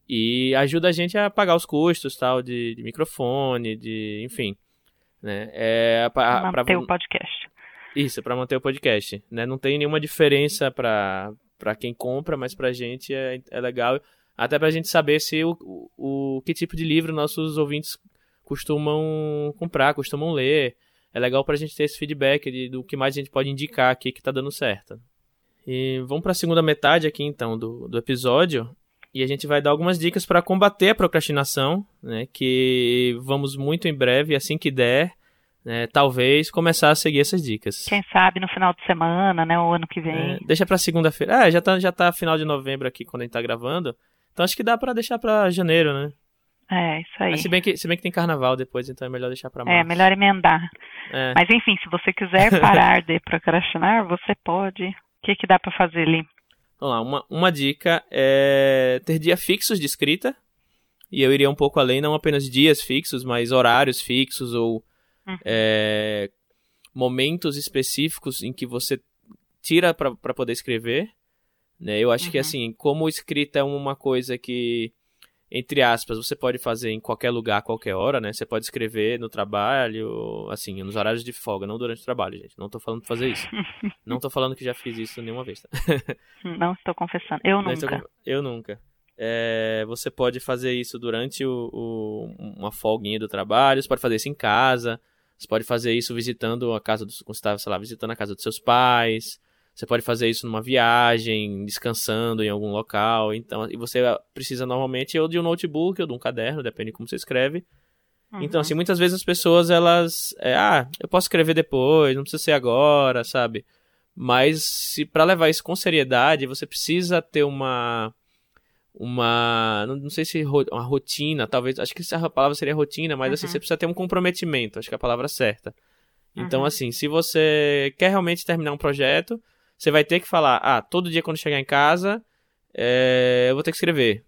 e ajuda a gente a pagar os custos tal de, de microfone, de enfim, né? É para manter o podcast. Isso, para manter o podcast, né? Não tem nenhuma diferença para para quem compra, mas pra gente é, é legal, até pra gente saber se o, o, o que tipo de livro nossos ouvintes costumam comprar, costumam ler. É legal pra gente ter esse feedback de, do que mais a gente pode indicar aqui que tá dando certo. E vamos para a segunda metade aqui então do, do episódio e a gente vai dar algumas dicas para combater a procrastinação, né? Que vamos muito em breve, assim que der, né, talvez começar a seguir essas dicas. Quem sabe no final de semana, né, o ano que vem. É, deixa para segunda-feira. É, já tá já tá final de novembro aqui quando a gente tá gravando. Então acho que dá para deixar para janeiro, né? É, isso aí. Mas se bem que se bem que tem carnaval depois, então é melhor deixar para é, março. É, melhor emendar. É. Mas enfim, se você quiser parar de procrastinar, você pode. O que que dá para fazer ali? Vamos lá, uma, uma dica é ter dia fixos de escrita. E eu iria um pouco além, não apenas dias fixos, mas horários fixos ou uhum. é, momentos específicos em que você tira para poder escrever. Né? Eu acho uhum. que, assim, como escrita é uma coisa que entre aspas, você pode fazer em qualquer lugar, qualquer hora, né? Você pode escrever no trabalho, assim, nos horários de folga, não durante o trabalho, gente. Não tô falando de fazer isso. não tô falando que já fiz isso nenhuma vez, tá? não estou confessando. Eu nunca. Estou, eu nunca. É, você pode fazer isso durante o, o, uma folguinha do trabalho, você pode fazer isso em casa, você pode fazer isso visitando a casa dos, você está, sei lá, visitando a casa dos seus pais, você pode fazer isso numa viagem, descansando em algum local. Então, e você precisa normalmente ou de um notebook ou de um caderno, depende de como você escreve. Uhum. Então, assim, muitas vezes as pessoas, elas. É, ah, eu posso escrever depois, não precisa ser agora, sabe? Mas se para levar isso com seriedade, você precisa ter uma uma não, não sei se uma rotina, talvez, acho que a palavra seria rotina, mas assim, uhum. assim, você precisa ter um comprometimento, acho que é a palavra certa. Então, uhum. assim, se você quer realmente terminar um projeto, você vai ter que falar, ah, todo dia quando chegar em casa, é, eu vou ter que escrever,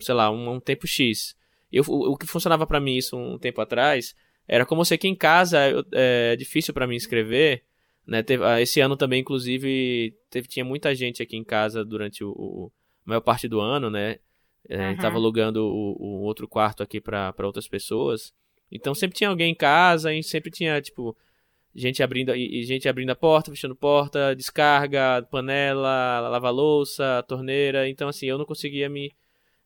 sei lá, um, um tempo X. Eu, o, o, que funcionava para mim isso um tempo atrás, era como eu sei que em casa eu, é difícil para mim escrever, né? Teve, ah, esse ano também, inclusive, teve, tinha muita gente aqui em casa durante o, o maior parte do ano, né? É, uhum. Tava alugando o, o outro quarto aqui para outras pessoas. Então sempre tinha alguém em casa e sempre tinha, tipo, gente abrindo e, gente abrindo a porta, fechando porta, descarga, panela, lava louça, torneira. Então assim, eu não conseguia me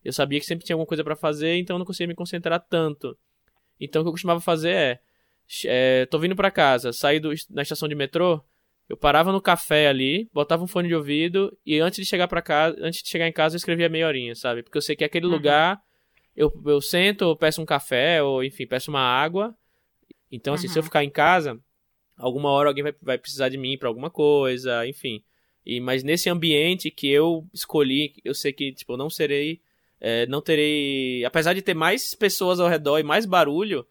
eu sabia que sempre tinha alguma coisa para fazer, então eu não conseguia me concentrar tanto. Então o que eu costumava fazer é, é tô vindo para casa, saí do, na estação de metrô, eu parava no café ali, botava um fone de ouvido e antes de chegar para casa, antes de chegar em casa eu escrevia meia horinha, sabe? Porque eu sei que aquele uhum. lugar eu, eu sento, eu peço um café ou enfim, peço uma água. Então assim, uhum. se eu uhum. ficar em casa, alguma hora alguém vai, vai precisar de mim para alguma coisa, enfim. E, mas nesse ambiente que eu escolhi, eu sei que tipo, eu não serei. É, não terei. Apesar de ter mais pessoas ao redor e mais barulho,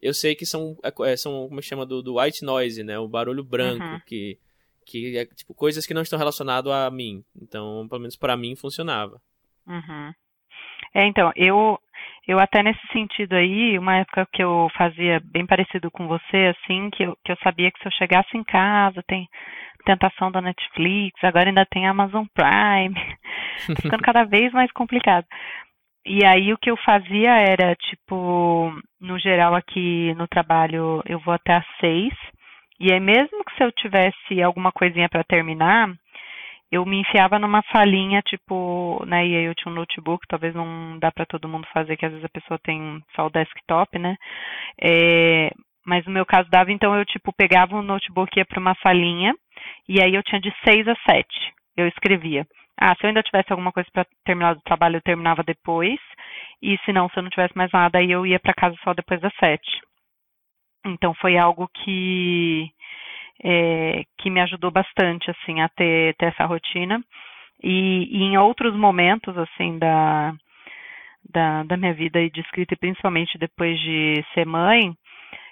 eu sei que são. É, é são como chama do, do white noise, né? O barulho branco, uhum. que, que é tipo coisas que não estão relacionadas a mim. Então, pelo menos para mim funcionava. Uhum. É, então, eu eu até nesse sentido aí, uma época que eu fazia bem parecido com você, assim, que eu, que eu sabia que se eu chegasse em casa, tem tentação da Netflix, agora ainda tem Amazon Prime, tá ficando cada vez mais complicado. E aí o que eu fazia era, tipo, no geral aqui no trabalho eu vou até às seis, e aí mesmo que se eu tivesse alguma coisinha para terminar, eu me enfiava numa salinha, tipo, né, e aí eu tinha um notebook, talvez não dá para todo mundo fazer, que às vezes a pessoa tem só o desktop, né, é, mas no meu caso dava, então eu, tipo, pegava um notebook e ia para uma salinha, e aí eu tinha de seis a sete, eu escrevia. Ah, se eu ainda tivesse alguma coisa para terminar do trabalho, eu terminava depois, e se não, se eu não tivesse mais nada, aí eu ia para casa só depois das sete. Então foi algo que é, que me ajudou bastante assim a ter, ter essa rotina e, e, em outros momentos assim da, da, da minha vida de escrita e principalmente depois de ser mãe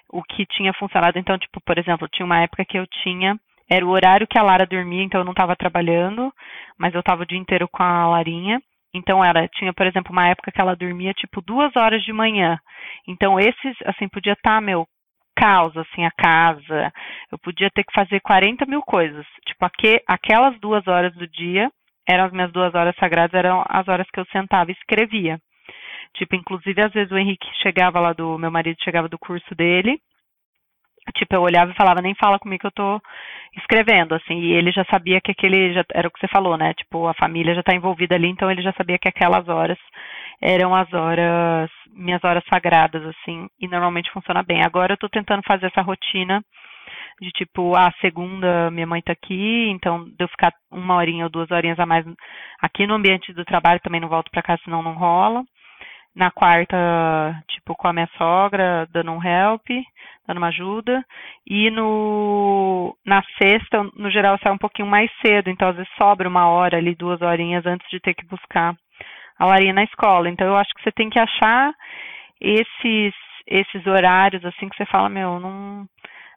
o que tinha funcionado então tipo por exemplo tinha uma época que eu tinha era o horário que a Lara dormia então eu não estava trabalhando mas eu estava o dia inteiro com a Larinha então ela tinha, por exemplo, uma época que ela dormia tipo duas horas de manhã. Então esses, assim, podia estar, tá, meu, caos, assim, a casa. Eu podia ter que fazer 40 mil coisas. Tipo, aqu aquelas duas horas do dia eram as minhas duas horas sagradas, eram as horas que eu sentava e escrevia. Tipo, inclusive, às vezes o Henrique chegava lá do. Meu marido chegava do curso dele. Tipo, eu olhava e falava, nem fala comigo que eu tô escrevendo, assim, e ele já sabia que aquele, já, era o que você falou, né, tipo, a família já tá envolvida ali, então ele já sabia que aquelas horas eram as horas, minhas horas sagradas, assim, e normalmente funciona bem. Agora eu tô tentando fazer essa rotina de tipo, a ah, segunda minha mãe tá aqui, então de eu ficar uma horinha ou duas horinhas a mais aqui no ambiente do trabalho, também não volto para casa, senão não rola. Na quarta, tipo, com a minha sogra, dando um help, dando uma ajuda. E no, na sexta, no geral, sai um pouquinho mais cedo, então às vezes sobra uma hora ali, duas horinhas antes de ter que buscar a Larinha na escola. Então eu acho que você tem que achar esses esses horários assim que você fala, meu, não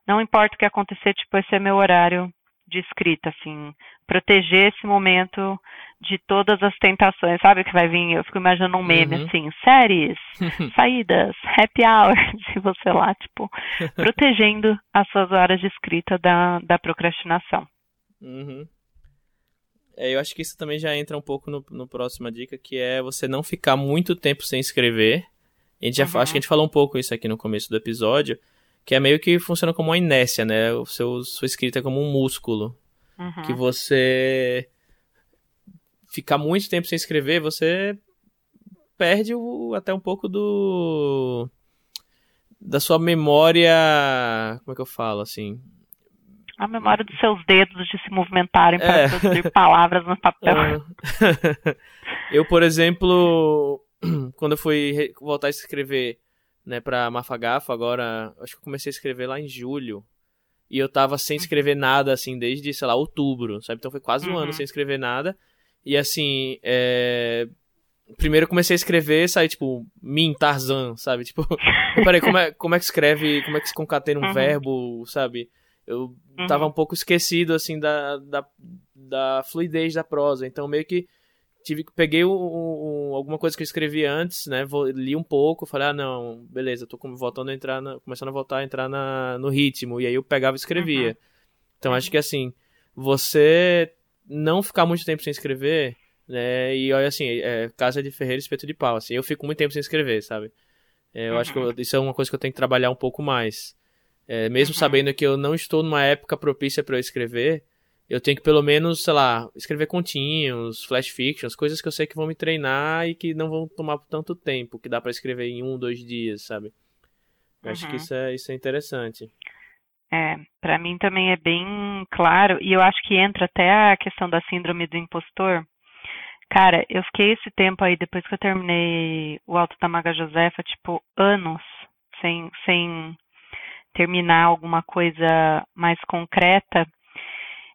não importa o que acontecer, tipo, esse é meu horário de escrita, assim, proteger esse momento de todas as tentações, sabe que vai vir, eu fico imaginando um meme uhum. assim, séries, saídas, happy hours, e você lá, tipo, protegendo as suas horas de escrita da, da procrastinação. Uhum. É, eu acho que isso também já entra um pouco no, no próxima dica, que é você não ficar muito tempo sem escrever. A gente já, uhum. acho que a gente falou um pouco isso aqui no começo do episódio, que é meio que funciona como uma inércia, né? O seu, sua escrita é como um músculo. Uhum. Que você ficar muito tempo sem escrever, você perde o, até um pouco do da sua memória, como é que eu falo assim, a memória dos seus dedos de se movimentarem para é. produzir palavras no papel. eu, por exemplo, quando eu fui voltar a escrever né, para Mafagafo, agora, acho que eu comecei a escrever lá em julho. E eu tava sem escrever nada, assim, desde, sei lá, outubro, sabe? Então foi quase um uhum. ano sem escrever nada. E assim, é... primeiro eu comecei a escrever, saí tipo, Min, Tarzan, sabe? Tipo, peraí, como é, como é que escreve, como é que se concatena um uhum. verbo, sabe? Eu uhum. tava um pouco esquecido, assim, da, da, da fluidez da prosa. Então, meio que tive peguei um, alguma coisa que eu escrevi antes, né? Li um pouco, falei, ah, não, beleza, tô voltando a entrar, na, começando a voltar a entrar na, no ritmo. E aí eu pegava e escrevia. Uhum. Então, acho que assim, você não ficar muito tempo sem escrever, né? E olha assim, é, casa de ferreiro, espeto de pau, assim. Eu fico muito tempo sem escrever, sabe? É, eu uhum. acho que eu, isso é uma coisa que eu tenho que trabalhar um pouco mais. É, mesmo uhum. sabendo que eu não estou numa época propícia para eu escrever, eu tenho que pelo menos, sei lá, escrever continhos, flash fictions, coisas que eu sei que vão me treinar e que não vão tomar tanto tempo, que dá para escrever em um, dois dias, sabe? Eu uhum. Acho que uhum. isso é, isso é interessante. É, para mim também é bem claro, e eu acho que entra até a questão da síndrome do impostor. Cara, eu fiquei esse tempo aí, depois que eu terminei o Alto da Maga Josefa, tipo, anos sem, sem terminar alguma coisa mais concreta.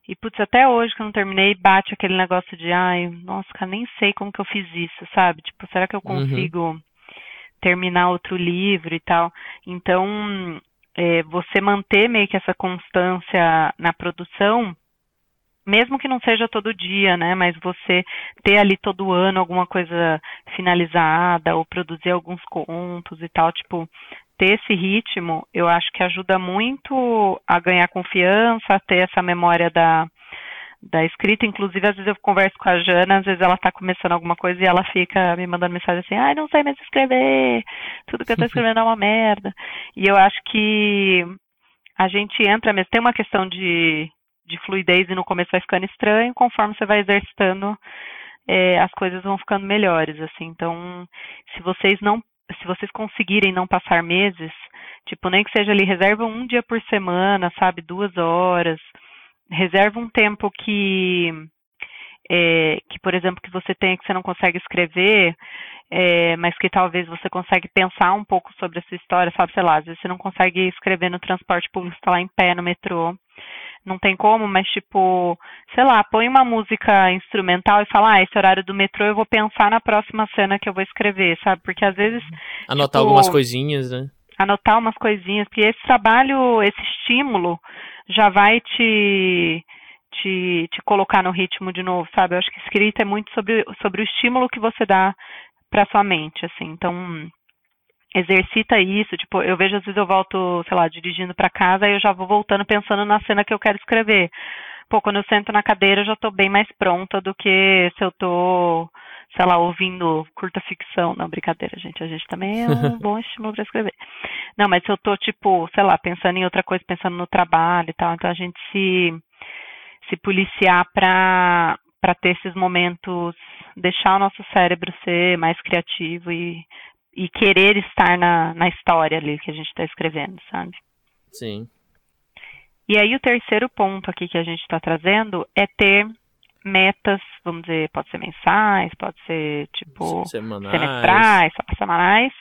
E, putz, até hoje que eu não terminei, bate aquele negócio de, ai, nossa, cara, nem sei como que eu fiz isso, sabe? Tipo, será que eu uhum. consigo uhum. terminar outro livro e tal? Então, é, você manter meio que essa constância na produção, mesmo que não seja todo dia, né? Mas você ter ali todo ano alguma coisa finalizada ou produzir alguns contos e tal, tipo, ter esse ritmo, eu acho que ajuda muito a ganhar confiança, a ter essa memória da, da escrita. Inclusive, às vezes eu converso com a Jana, às vezes ela está começando alguma coisa e ela fica me mandando mensagem assim, ai, não sei mais escrever, tudo que eu estou escrevendo é uma merda. E eu acho que a gente entra mesmo, tem uma questão de, de fluidez e no começo vai ficando estranho, conforme você vai exercitando, é, as coisas vão ficando melhores, assim. Então, se vocês não se vocês conseguirem não passar meses Tipo, nem que seja ali, reserva um dia por semana, sabe? Duas horas. Reserva um tempo que, é, que por exemplo, que você tem que você não consegue escrever, é, mas que talvez você consegue pensar um pouco sobre essa história, sabe? Sei lá, às vezes você não consegue escrever no transporte público, está lá em pé no metrô não tem como, mas tipo, sei lá, põe uma música instrumental e fala, ah, esse horário do metrô eu vou pensar na próxima cena que eu vou escrever, sabe? Porque às vezes. Anotar tipo, algumas coisinhas, né? Anotar umas coisinhas, porque esse trabalho, esse estímulo já vai te. Te, te colocar no ritmo de novo, sabe? Eu acho que escrita é muito sobre, sobre o estímulo que você dá para sua mente, assim. Então, exercita isso, tipo, eu vejo às vezes eu volto, sei lá, dirigindo para casa e eu já vou voltando pensando na cena que eu quero escrever. Pô, quando eu sento na cadeira eu já tô bem mais pronta do que se eu tô, sei lá, ouvindo curta ficção. Não, brincadeira, gente, a gente também é um bom estímulo para escrever. Não, mas se eu tô, tipo, sei lá, pensando em outra coisa, pensando no trabalho e tal, então a gente se, se policiar para para ter esses momentos, deixar o nosso cérebro ser mais criativo e e querer estar na, na história ali que a gente está escrevendo, sabe? Sim. E aí o terceiro ponto aqui que a gente está trazendo é ter metas, vamos dizer, pode ser mensais, pode ser tipo semanais, semestrais, semanais,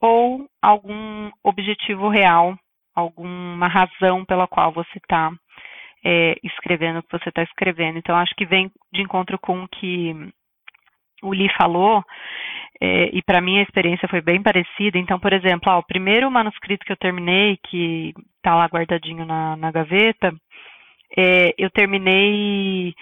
ou algum objetivo real, alguma razão pela qual você está é, escrevendo o que você está escrevendo. Então acho que vem de encontro com o que o Lee falou, é, e para mim a experiência foi bem parecida. Então, por exemplo, ó, o primeiro manuscrito que eu terminei, que está lá guardadinho na, na gaveta, é, eu terminei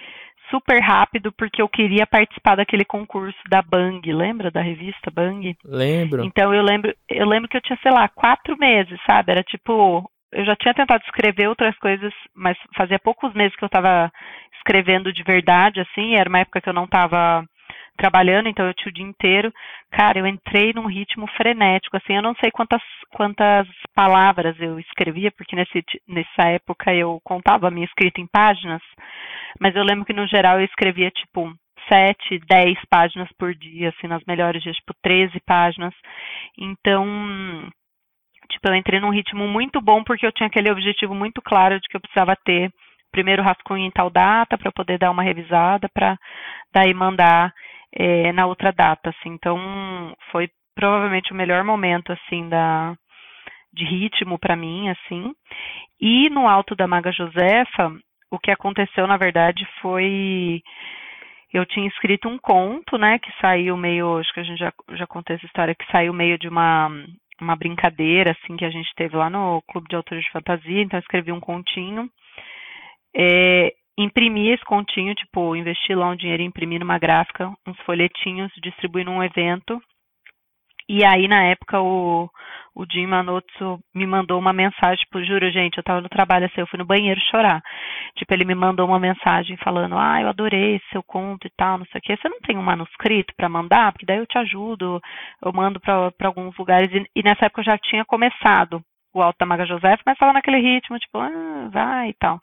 super rápido porque eu queria participar daquele concurso da Bang, lembra da revista Bang? Lembro. Então eu lembro, eu lembro que eu tinha, sei lá, quatro meses, sabe? Era tipo, eu já tinha tentado escrever outras coisas, mas fazia poucos meses que eu estava escrevendo de verdade, assim, era uma época que eu não estava trabalhando, então eu tinha o dia inteiro. Cara, eu entrei num ritmo frenético, assim, eu não sei quantas, quantas palavras eu escrevia, porque nesse, nessa época eu contava a minha escrita em páginas, mas eu lembro que no geral eu escrevia, tipo, sete, dez páginas por dia, assim, nas melhores dias, tipo, 13 páginas. Então, tipo, eu entrei num ritmo muito bom porque eu tinha aquele objetivo muito claro de que eu precisava ter primeiro rascunho em tal data para poder dar uma revisada para daí mandar é, na outra data, assim. Então, foi provavelmente o melhor momento, assim, da, de ritmo para mim, assim. E no Alto da Maga Josefa, o que aconteceu, na verdade, foi eu tinha escrito um conto, né, que saiu meio, acho que a gente já, já contou essa história, que saiu meio de uma, uma brincadeira, assim, que a gente teve lá no Clube de Autores de Fantasia, então eu escrevi um continho. É, imprimir esse continho, tipo, investir lá um dinheiro e imprimir numa gráfica, uns folhetinhos, distribuir num evento. E aí, na época, o, o Jim Manotsu me mandou uma mensagem, tipo, juro, gente, eu tava no trabalho assim, eu fui no banheiro chorar. Tipo, ele me mandou uma mensagem falando, ah, eu adorei seu conto e tal, não sei o quê. Você não tem um manuscrito para mandar? Porque daí eu te ajudo, eu mando para alguns lugares. E, e nessa época eu já tinha começado o Alto da Maga José, mas tava naquele ritmo, tipo, ah, vai e tal.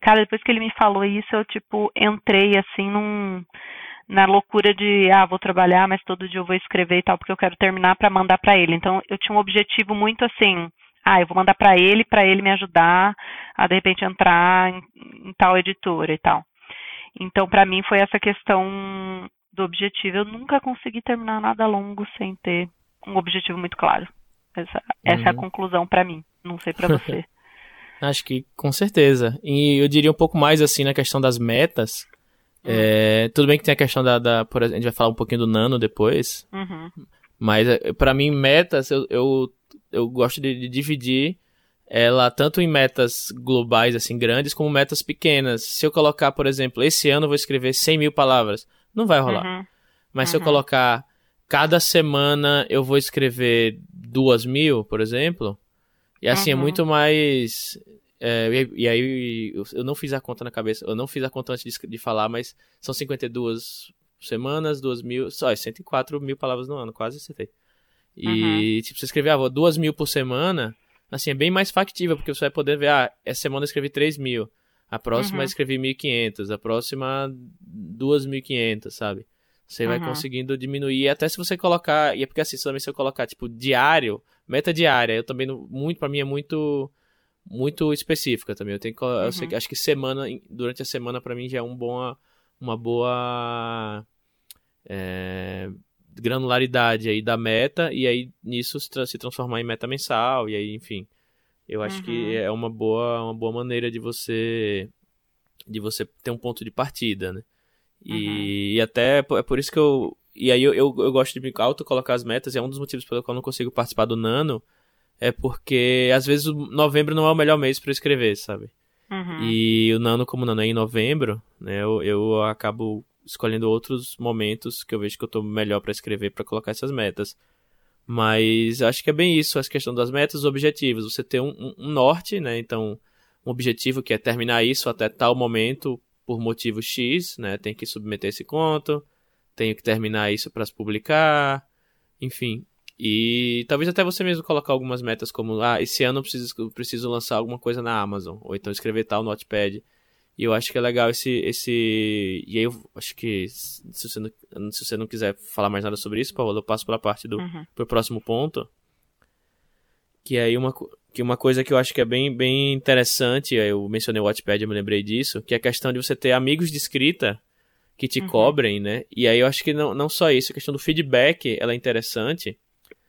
Cara, depois que ele me falou isso, eu, tipo, entrei, assim, num, na loucura de, ah, vou trabalhar, mas todo dia eu vou escrever e tal, porque eu quero terminar para mandar para ele. Então, eu tinha um objetivo muito assim, ah, eu vou mandar para ele, para ele me ajudar a, de repente, entrar em, em tal editora e tal. Então, para mim, foi essa questão do objetivo. Eu nunca consegui terminar nada longo sem ter um objetivo muito claro. Essa, essa é a uhum. conclusão para mim. Não sei para você. Acho que com certeza. E eu diria um pouco mais assim na questão das metas. Uhum. É, tudo bem que tem a questão da, da, Por exemplo, a gente vai falar um pouquinho do nano depois. Uhum. Mas é, para mim, metas, eu, eu, eu gosto de, de, dividir ela tanto em metas globais, assim, grandes, como metas pequenas. Se eu colocar, por exemplo, esse ano eu vou escrever 100 mil palavras, não vai rolar. Uhum. Mas se eu uhum. colocar cada semana eu vou escrever duas mil, por exemplo. E assim, é uhum. é muito mais. É, e, e, aí eu não fiz a conta na cabeça, eu não fiz a conta antes de, de falar, mas são 52 semanas, duas mil, só, 104 mil palavras no ano, quase acertei. E, uhum. tipo, você escrever, ah, vou duas mil por semana, assim, é bem mais factível, porque você vai poder ver, ah, essa semana eu escrevi 3 mil, a próxima uhum. eu escrevi 1.500, a próxima 2.500, sabe? Você uhum. vai conseguindo diminuir, até se você colocar, e é porque assim, também se eu colocar, tipo, diário, Meta diária, eu também, muito, para mim é muito muito específica também. Eu tenho que, uhum. eu sei, acho que semana, durante a semana para mim já é um bom, uma boa é, granularidade aí da meta e aí nisso se, transformar em meta mensal e aí enfim eu acho uhum. que é uma boa uma boa maneira de você de você ter um ponto de partida né e, uhum. e até é por isso que eu e aí eu, eu, eu gosto de me auto colocar as metas e é um dos motivos pelo qual eu não consigo participar do Nano é porque às vezes novembro não é o melhor mês para escrever sabe uhum. e o Nano como o Nano é em novembro né eu, eu acabo escolhendo outros momentos que eu vejo que eu tô melhor para escrever para colocar essas metas. Mas acho que é bem isso, essa questão das metas, os objetivos. Você ter um, um, um norte, né? Então, um objetivo que é terminar isso até tal momento por motivo X, né? Tem que submeter esse conto, tenho que terminar isso para se publicar, enfim. E talvez até você mesmo colocar algumas metas como, ah, esse ano eu preciso, preciso lançar alguma coisa na Amazon, ou então escrever tal notepad. E eu acho que é legal esse. esse... E aí eu acho que se você, não, se você não quiser falar mais nada sobre isso, Paulo, eu passo pela parte do uhum. pro próximo ponto. Que aí uma, que uma coisa que eu acho que é bem, bem interessante, eu mencionei o Wattpad, eu me lembrei disso, que é a questão de você ter amigos de escrita que te uhum. cobrem, né? E aí eu acho que não, não só isso, a questão do feedback, ela é interessante,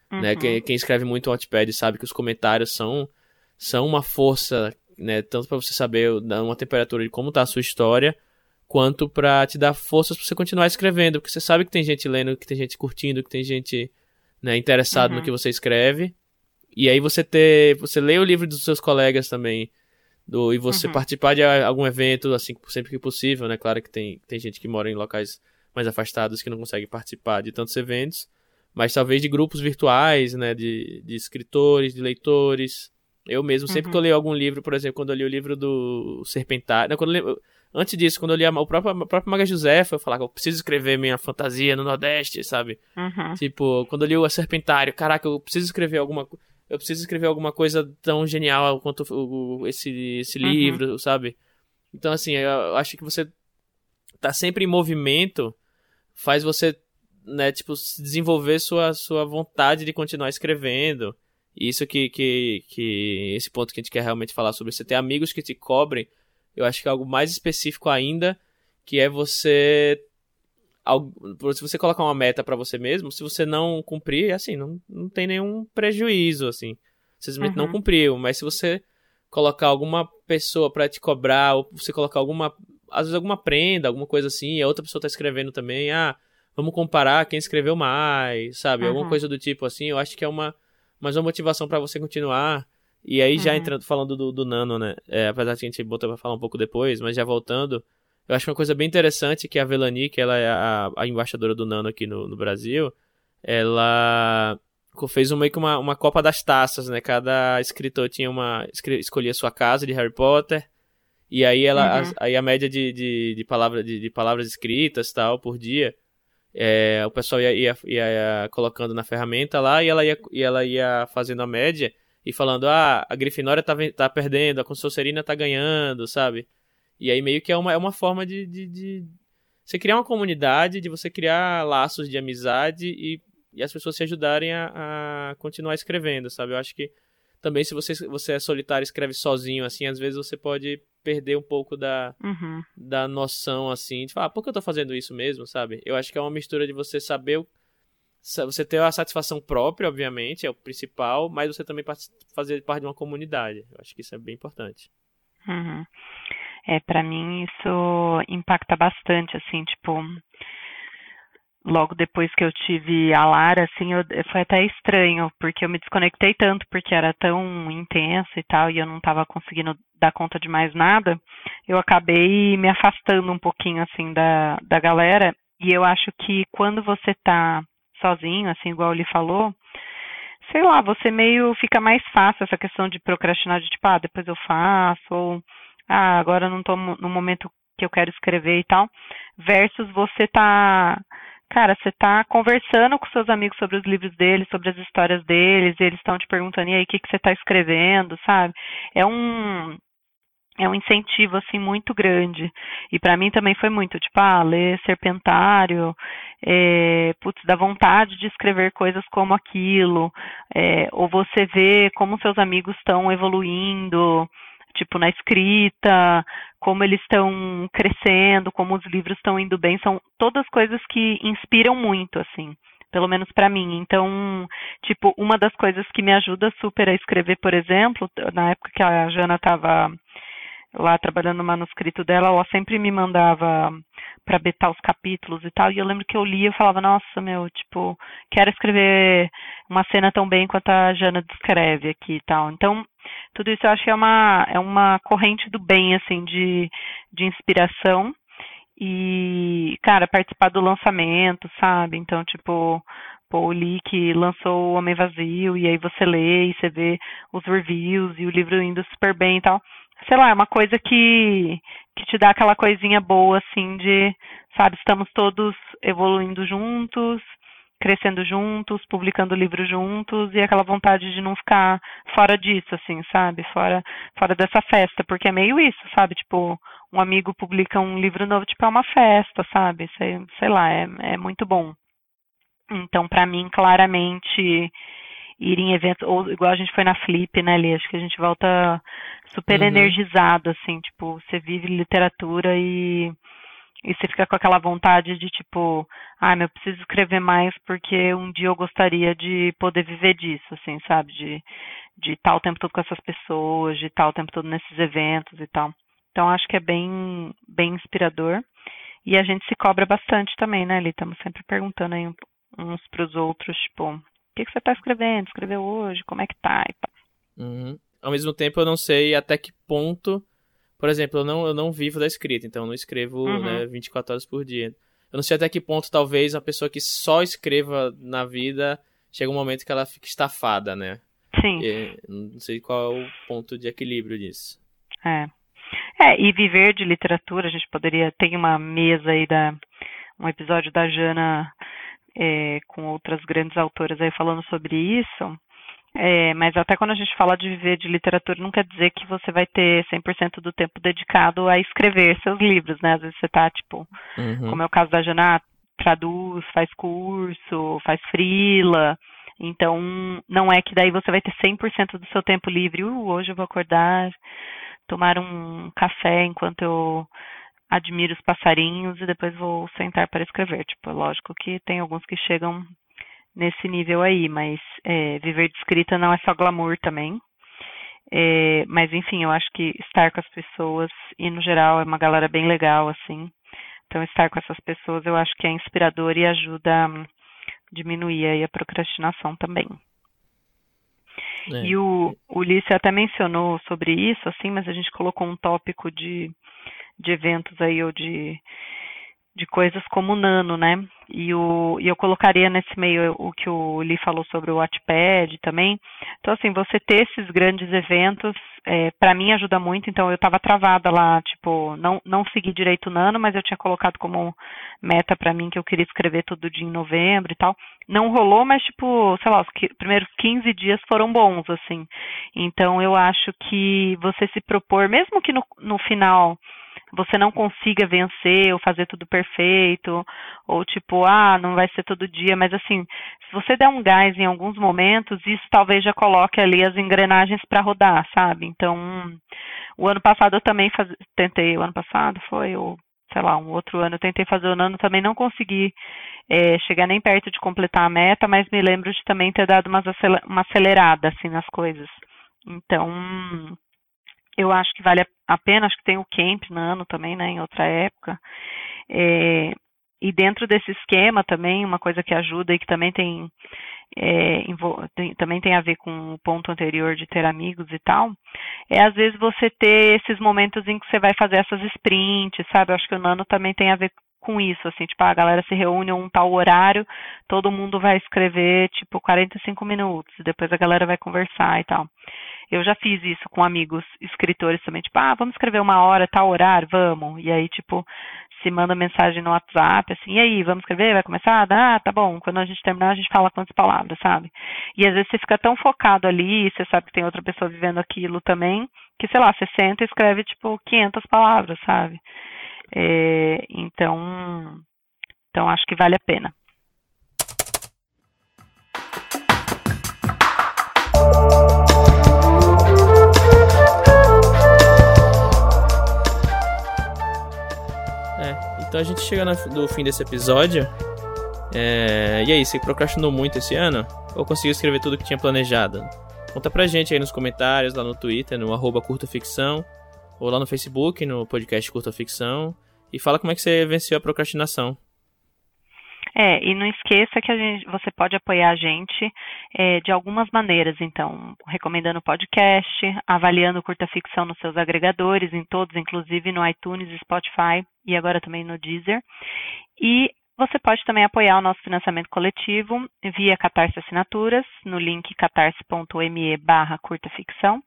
né? uhum. né? Quem, quem escreve muito o Wattpad sabe que os comentários são, são uma força né? Tanto para você saber dar uma temperatura de como tá a sua história, quanto para te dar forças para você continuar escrevendo, porque você sabe que tem gente lendo, que tem gente curtindo, que tem gente né, interessado uhum. no que você escreve. E aí você ter, você lê o livro dos seus colegas também, do, e você uhum. participar de algum evento, assim, sempre que possível, né? Claro que tem, tem gente que mora em locais mais afastados que não consegue participar de tantos eventos, mas talvez de grupos virtuais, né? De, de escritores, de leitores, eu mesmo, sempre uhum. que eu leio algum livro, por exemplo, quando eu li o livro do Serpentário. quando eu antes disso, quando eu li a, o próprio, a própria Maga Josefa, eu falava que eu preciso escrever minha fantasia no Nordeste, sabe? Uhum. Tipo, quando eu li o Serpentário, caraca, eu preciso escrever alguma eu preciso escrever alguma coisa tão genial quanto o, esse, esse uhum. livro, sabe? Então, assim, eu acho que você tá sempre em movimento faz você, né, tipo, desenvolver sua, sua vontade de continuar escrevendo. Isso que, que, que esse ponto que a gente quer realmente falar sobre você ter amigos que te cobrem, eu acho que é algo mais específico ainda, que é você se você colocar uma meta para você mesmo, se você não cumprir, assim, não, não tem nenhum prejuízo, assim. Simplesmente uhum. não cumpriu, mas se você colocar alguma pessoa para te cobrar, ou você colocar alguma, às vezes alguma prenda, alguma coisa assim, e a outra pessoa tá escrevendo também, ah, vamos comparar quem escreveu mais, sabe? Uhum. Alguma coisa do tipo assim, eu acho que é uma mas uma motivação para você continuar. E aí, já uhum. entrando, falando do, do Nano, né? É, apesar de a gente botar pra falar um pouco depois, mas já voltando, eu acho uma coisa bem interessante que a Velani, que ela é a, a embaixadora do Nano aqui no, no Brasil, ela fez meio que uma, uma Copa das Taças, né? Cada escritor tinha uma. escolhia sua casa de Harry Potter. E aí ela. Uhum. A, aí a média de, de, de, palavra, de, de palavras escritas tal por dia é, o pessoal ia, ia, ia, colocando na ferramenta lá e ela ia, e ela ia fazendo a média e falando, ah, a Grifinória tá, tá perdendo, a Consorcerina tá ganhando, sabe? E aí meio que é uma, é uma forma de, de, de você criar uma comunidade, de você criar laços de amizade e, e as pessoas se ajudarem a, a continuar escrevendo, sabe? Eu acho que também se você, você é solitário e escreve sozinho, assim, às vezes você pode perder um pouco da, uhum. da noção, assim, de falar, ah, por que eu tô fazendo isso mesmo, sabe? Eu acho que é uma mistura de você saber, você ter a satisfação própria, obviamente, é o principal, mas você também fazer parte de uma comunidade. Eu acho que isso é bem importante. Uhum. É, para mim isso impacta bastante, assim, tipo, logo depois que eu tive a Lara, assim, eu, foi até estranho, porque eu me desconectei tanto, porque era tão intenso e tal, e eu não estava conseguindo dar conta de mais nada, eu acabei me afastando um pouquinho, assim, da, da galera, e eu acho que quando você tá sozinho, assim, igual ele falou, sei lá, você meio fica mais fácil essa questão de procrastinar, de tipo, ah, depois eu faço, ou, ah, agora não tô no momento que eu quero escrever e tal, versus você tá cara, você tá conversando com seus amigos sobre os livros deles, sobre as histórias deles, eles estão te perguntando, e aí, o que, que você tá escrevendo, sabe? É um. é um incentivo assim muito grande e para mim também foi muito tipo ah ler Serpentário é, putz, dá vontade de escrever coisas como aquilo é, ou você vê como seus amigos estão evoluindo tipo na escrita como eles estão crescendo como os livros estão indo bem são todas coisas que inspiram muito assim pelo menos para mim. Então, tipo, uma das coisas que me ajuda super a escrever, por exemplo, na época que a Jana estava lá trabalhando no manuscrito dela, ela sempre me mandava para betar os capítulos e tal, e eu lembro que eu lia e falava, nossa, meu, tipo, quero escrever uma cena tão bem quanto a Jana descreve aqui e tal. Então, tudo isso eu acho que é uma, é uma corrente do bem, assim, de, de inspiração e, cara, participar do lançamento, sabe? Então, tipo, pô, o Leak lançou o Homem Vazio, e aí você lê e você vê os reviews e o livro indo super bem e tal. Sei lá, é uma coisa que, que te dá aquela coisinha boa, assim, de, sabe, estamos todos evoluindo juntos, crescendo juntos, publicando livros juntos e aquela vontade de não ficar fora disso, assim, sabe? Fora, fora dessa festa, porque é meio isso, sabe? Tipo, um amigo publica um livro novo, tipo, é uma festa, sabe? Sei, sei lá, é, é muito bom. Então, para mim, claramente, ir em eventos, ou igual a gente foi na Flip, né, Li? Acho que a gente volta super uhum. energizado, assim, tipo, você vive literatura e, e você fica com aquela vontade de, tipo, ah, eu preciso escrever mais porque um dia eu gostaria de poder viver disso, assim, sabe? De, de estar o tempo todo com essas pessoas, de estar o tempo todo nesses eventos e tal. Então acho que é bem, bem inspirador. E a gente se cobra bastante também, né, Li? Estamos sempre perguntando aí uns para os outros, tipo, que, que você está escrevendo? Escreveu hoje? Como é que tá? Uhum. Ao mesmo tempo, eu não sei até que ponto. Por exemplo, eu não, eu não vivo da escrita, então eu não escrevo uhum. né, 24 horas por dia. Eu não sei até que ponto, talvez, a pessoa que só escreva na vida chega um momento que ela fica estafada, né? Sim. E, não sei qual é o ponto de equilíbrio disso. É. É, e viver de literatura, a gente poderia. Tem uma mesa aí da. um episódio da Jana é, com outras grandes autoras aí falando sobre isso. É, mas até quando a gente fala de viver de literatura, não quer dizer que você vai ter 100% do tempo dedicado a escrever seus livros, né? Às vezes você tá, tipo, uhum. como é o caso da Jana, traduz, faz curso, faz frila. Então, não é que daí você vai ter 100% do seu tempo livre. Uh, hoje eu vou acordar, tomar um café enquanto eu admiro os passarinhos e depois vou sentar para escrever. Tipo, lógico que tem alguns que chegam nesse nível aí, mas é, viver de escrita não é só glamour também. É, mas enfim, eu acho que estar com as pessoas e no geral é uma galera bem legal assim. Então estar com essas pessoas eu acho que é inspirador e ajuda a diminuir aí a procrastinação também. É. E o Ulisses até mencionou sobre isso, assim, mas a gente colocou um tópico de, de eventos aí, ou de, de coisas como o Nano, né? E, o, e eu colocaria nesse meio o que o Lee falou sobre o Wattpad também. Então, assim, você ter esses grandes eventos, é, para mim ajuda muito. Então, eu estava travada lá, tipo, não, não segui direito o Nano, mas eu tinha colocado como meta para mim que eu queria escrever todo dia em novembro e tal. Não rolou, mas, tipo, sei lá, os primeiros 15 dias foram bons, assim. Então, eu acho que você se propor, mesmo que no, no final você não consiga vencer ou fazer tudo perfeito, ou tipo, ah, não vai ser todo dia, mas assim, se você der um gás em alguns momentos, isso talvez já coloque ali as engrenagens para rodar, sabe? Então, o ano passado eu também faz... tentei, o ano passado foi, ou sei lá, um outro ano eu tentei fazer o ano, também não consegui é, chegar nem perto de completar a meta, mas me lembro de também ter dado umas uma acelerada assim nas coisas. Então, eu acho que vale a pena, acho que tem o Camp Nano também, né, em outra época. É, e dentro desse esquema também, uma coisa que ajuda e que também tem, é, tem, também tem a ver com o ponto anterior de ter amigos e tal, é às vezes você ter esses momentos em que você vai fazer essas sprints, sabe? Eu acho que o Nano também tem a ver com isso, assim, tipo, a galera se reúne um tal horário, todo mundo vai escrever, tipo, 45 minutos, depois a galera vai conversar e tal. Eu já fiz isso com amigos escritores também, tipo, ah, vamos escrever uma hora, tal horário, vamos. E aí, tipo, se manda mensagem no WhatsApp, assim, e aí, vamos escrever? Vai começar? Ah, tá bom. Quando a gente terminar, a gente fala quantas palavras, sabe? E às vezes você fica tão focado ali, você sabe que tem outra pessoa vivendo aquilo também, que, sei lá, você senta e escreve, tipo, 500 palavras, sabe? É, então, então, acho que vale a pena. Então a gente chega no fim desse episódio. É... E aí, você procrastinou muito esse ano? Ou conseguiu escrever tudo que tinha planejado? Conta pra gente aí nos comentários, lá no Twitter, no arroba Curta Ficção, ou lá no Facebook, no podcast Curta Ficção. E fala como é que você venceu a procrastinação. É, e não esqueça que gente, você pode apoiar a gente é, de algumas maneiras, então, recomendando o podcast, avaliando curta ficção nos seus agregadores, em todos, inclusive no iTunes, Spotify e agora também no Deezer. E você pode também apoiar o nosso financiamento coletivo via Catarse Assinaturas, no link catarse.me barra curta ficção,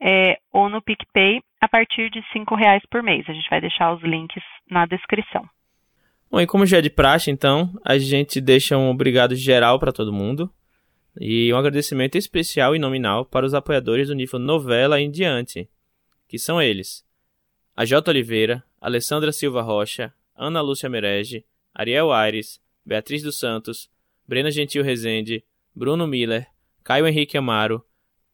é, ou no PicPay a partir de R$ reais por mês. A gente vai deixar os links na descrição. Bom, e como já é de praxe, então, a gente deixa um obrigado geral para todo mundo e um agradecimento especial e nominal para os apoiadores do nível novela em diante, que são eles: a J. Oliveira, Alessandra Silva Rocha, Ana Lúcia Merege, Ariel Aires, Beatriz dos Santos, Brena Gentil Rezende, Bruno Miller, Caio Henrique Amaro,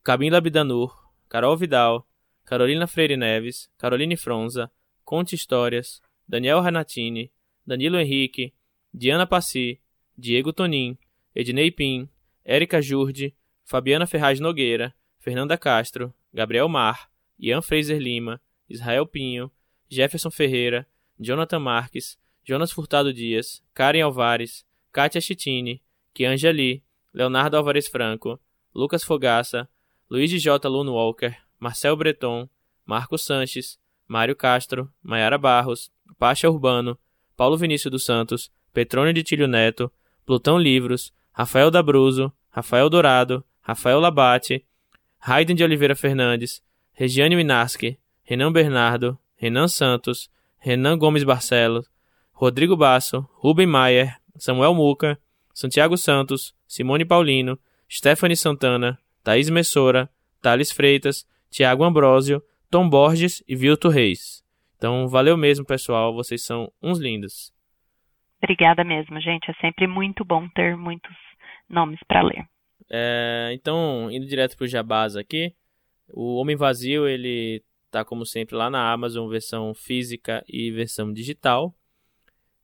Camila Bidanur, Carol Vidal, Carolina Freire Neves, Caroline Fronza, Conte Histórias, Daniel Renatini, Danilo Henrique, Diana Passi, Diego Tonin, Ednei Pim, Érica Jurde, Fabiana Ferraz Nogueira, Fernanda Castro, Gabriel Mar, Ian Fraser Lima, Israel Pinho, Jefferson Ferreira, Jonathan Marques, Jonas Furtado Dias, Karen Alvares, Kátia Chitini, Kianja Lee, Leonardo Álvares Franco, Lucas Fogaça, Luiz J. Luno Walker, Marcel Breton, Marcos Sanches, Mário Castro, Maiara Barros, Pacha Urbano, Paulo Vinícius dos Santos, Petrônio de Tílio Neto, Plutão Livros, Rafael Dabruzo, Rafael Dourado, Rafael Labate, Raiden de Oliveira Fernandes, Regiane Minarski, Renan Bernardo, Renan Santos, Renan Gomes Barcelos, Rodrigo Basso, Rubem Maier, Samuel Muca, Santiago Santos, Simone Paulino, Stephanie Santana, Thaís Messora, Thales Freitas, Tiago Ambrósio, Tom Borges e Vilto Reis. Então, valeu mesmo, pessoal. Vocês são uns lindos. Obrigada mesmo, gente. É sempre muito bom ter muitos nomes para ler. É, então, indo direto pro Jabás aqui, o Homem Vazio, ele tá como sempre lá na Amazon, versão física e versão digital.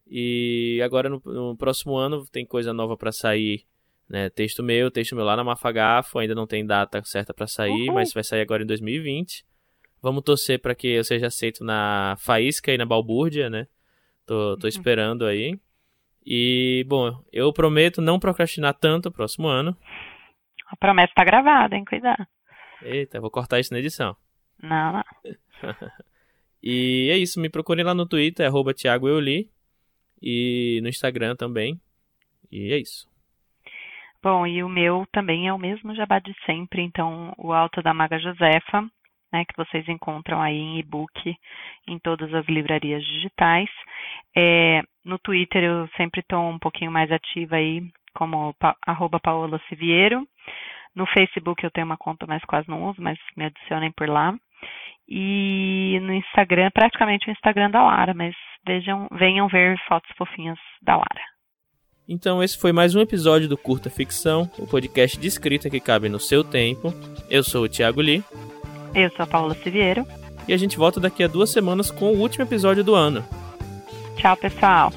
E agora no, no próximo ano tem coisa nova para sair, né? Texto meu, texto meu lá na Mafagafo, ainda não tem data certa para sair, uhum. mas vai sair agora em 2020. Vamos torcer para que eu seja aceito na Faísca e na Balbúrdia, né? Tô, tô uhum. esperando aí. E, bom, eu prometo não procrastinar tanto o próximo ano. A promessa tá gravada, hein? Cuidado. Eita, vou cortar isso na edição. Não, não. e é isso, me procure lá no Twitter, arroba Thiago Euli, e no Instagram também. E é isso. Bom, e o meu também é o mesmo jabá de sempre, então o Alto da Maga Josefa né, que vocês encontram aí em e-book em todas as livrarias digitais. É, no Twitter eu sempre estou um pouquinho mais ativa aí, como pa, arroba Paola Siviero. No Facebook eu tenho uma conta, mas quase não uso, mas me adicionem por lá. E no Instagram, praticamente o Instagram da Lara, mas vejam, venham ver fotos fofinhas da Lara. Então esse foi mais um episódio do Curta Ficção, o podcast de escrita que cabe no seu tempo. Eu sou o Thiago Lee. Eu sou a Paula Siviero. E a gente volta daqui a duas semanas com o último episódio do ano. Tchau, pessoal.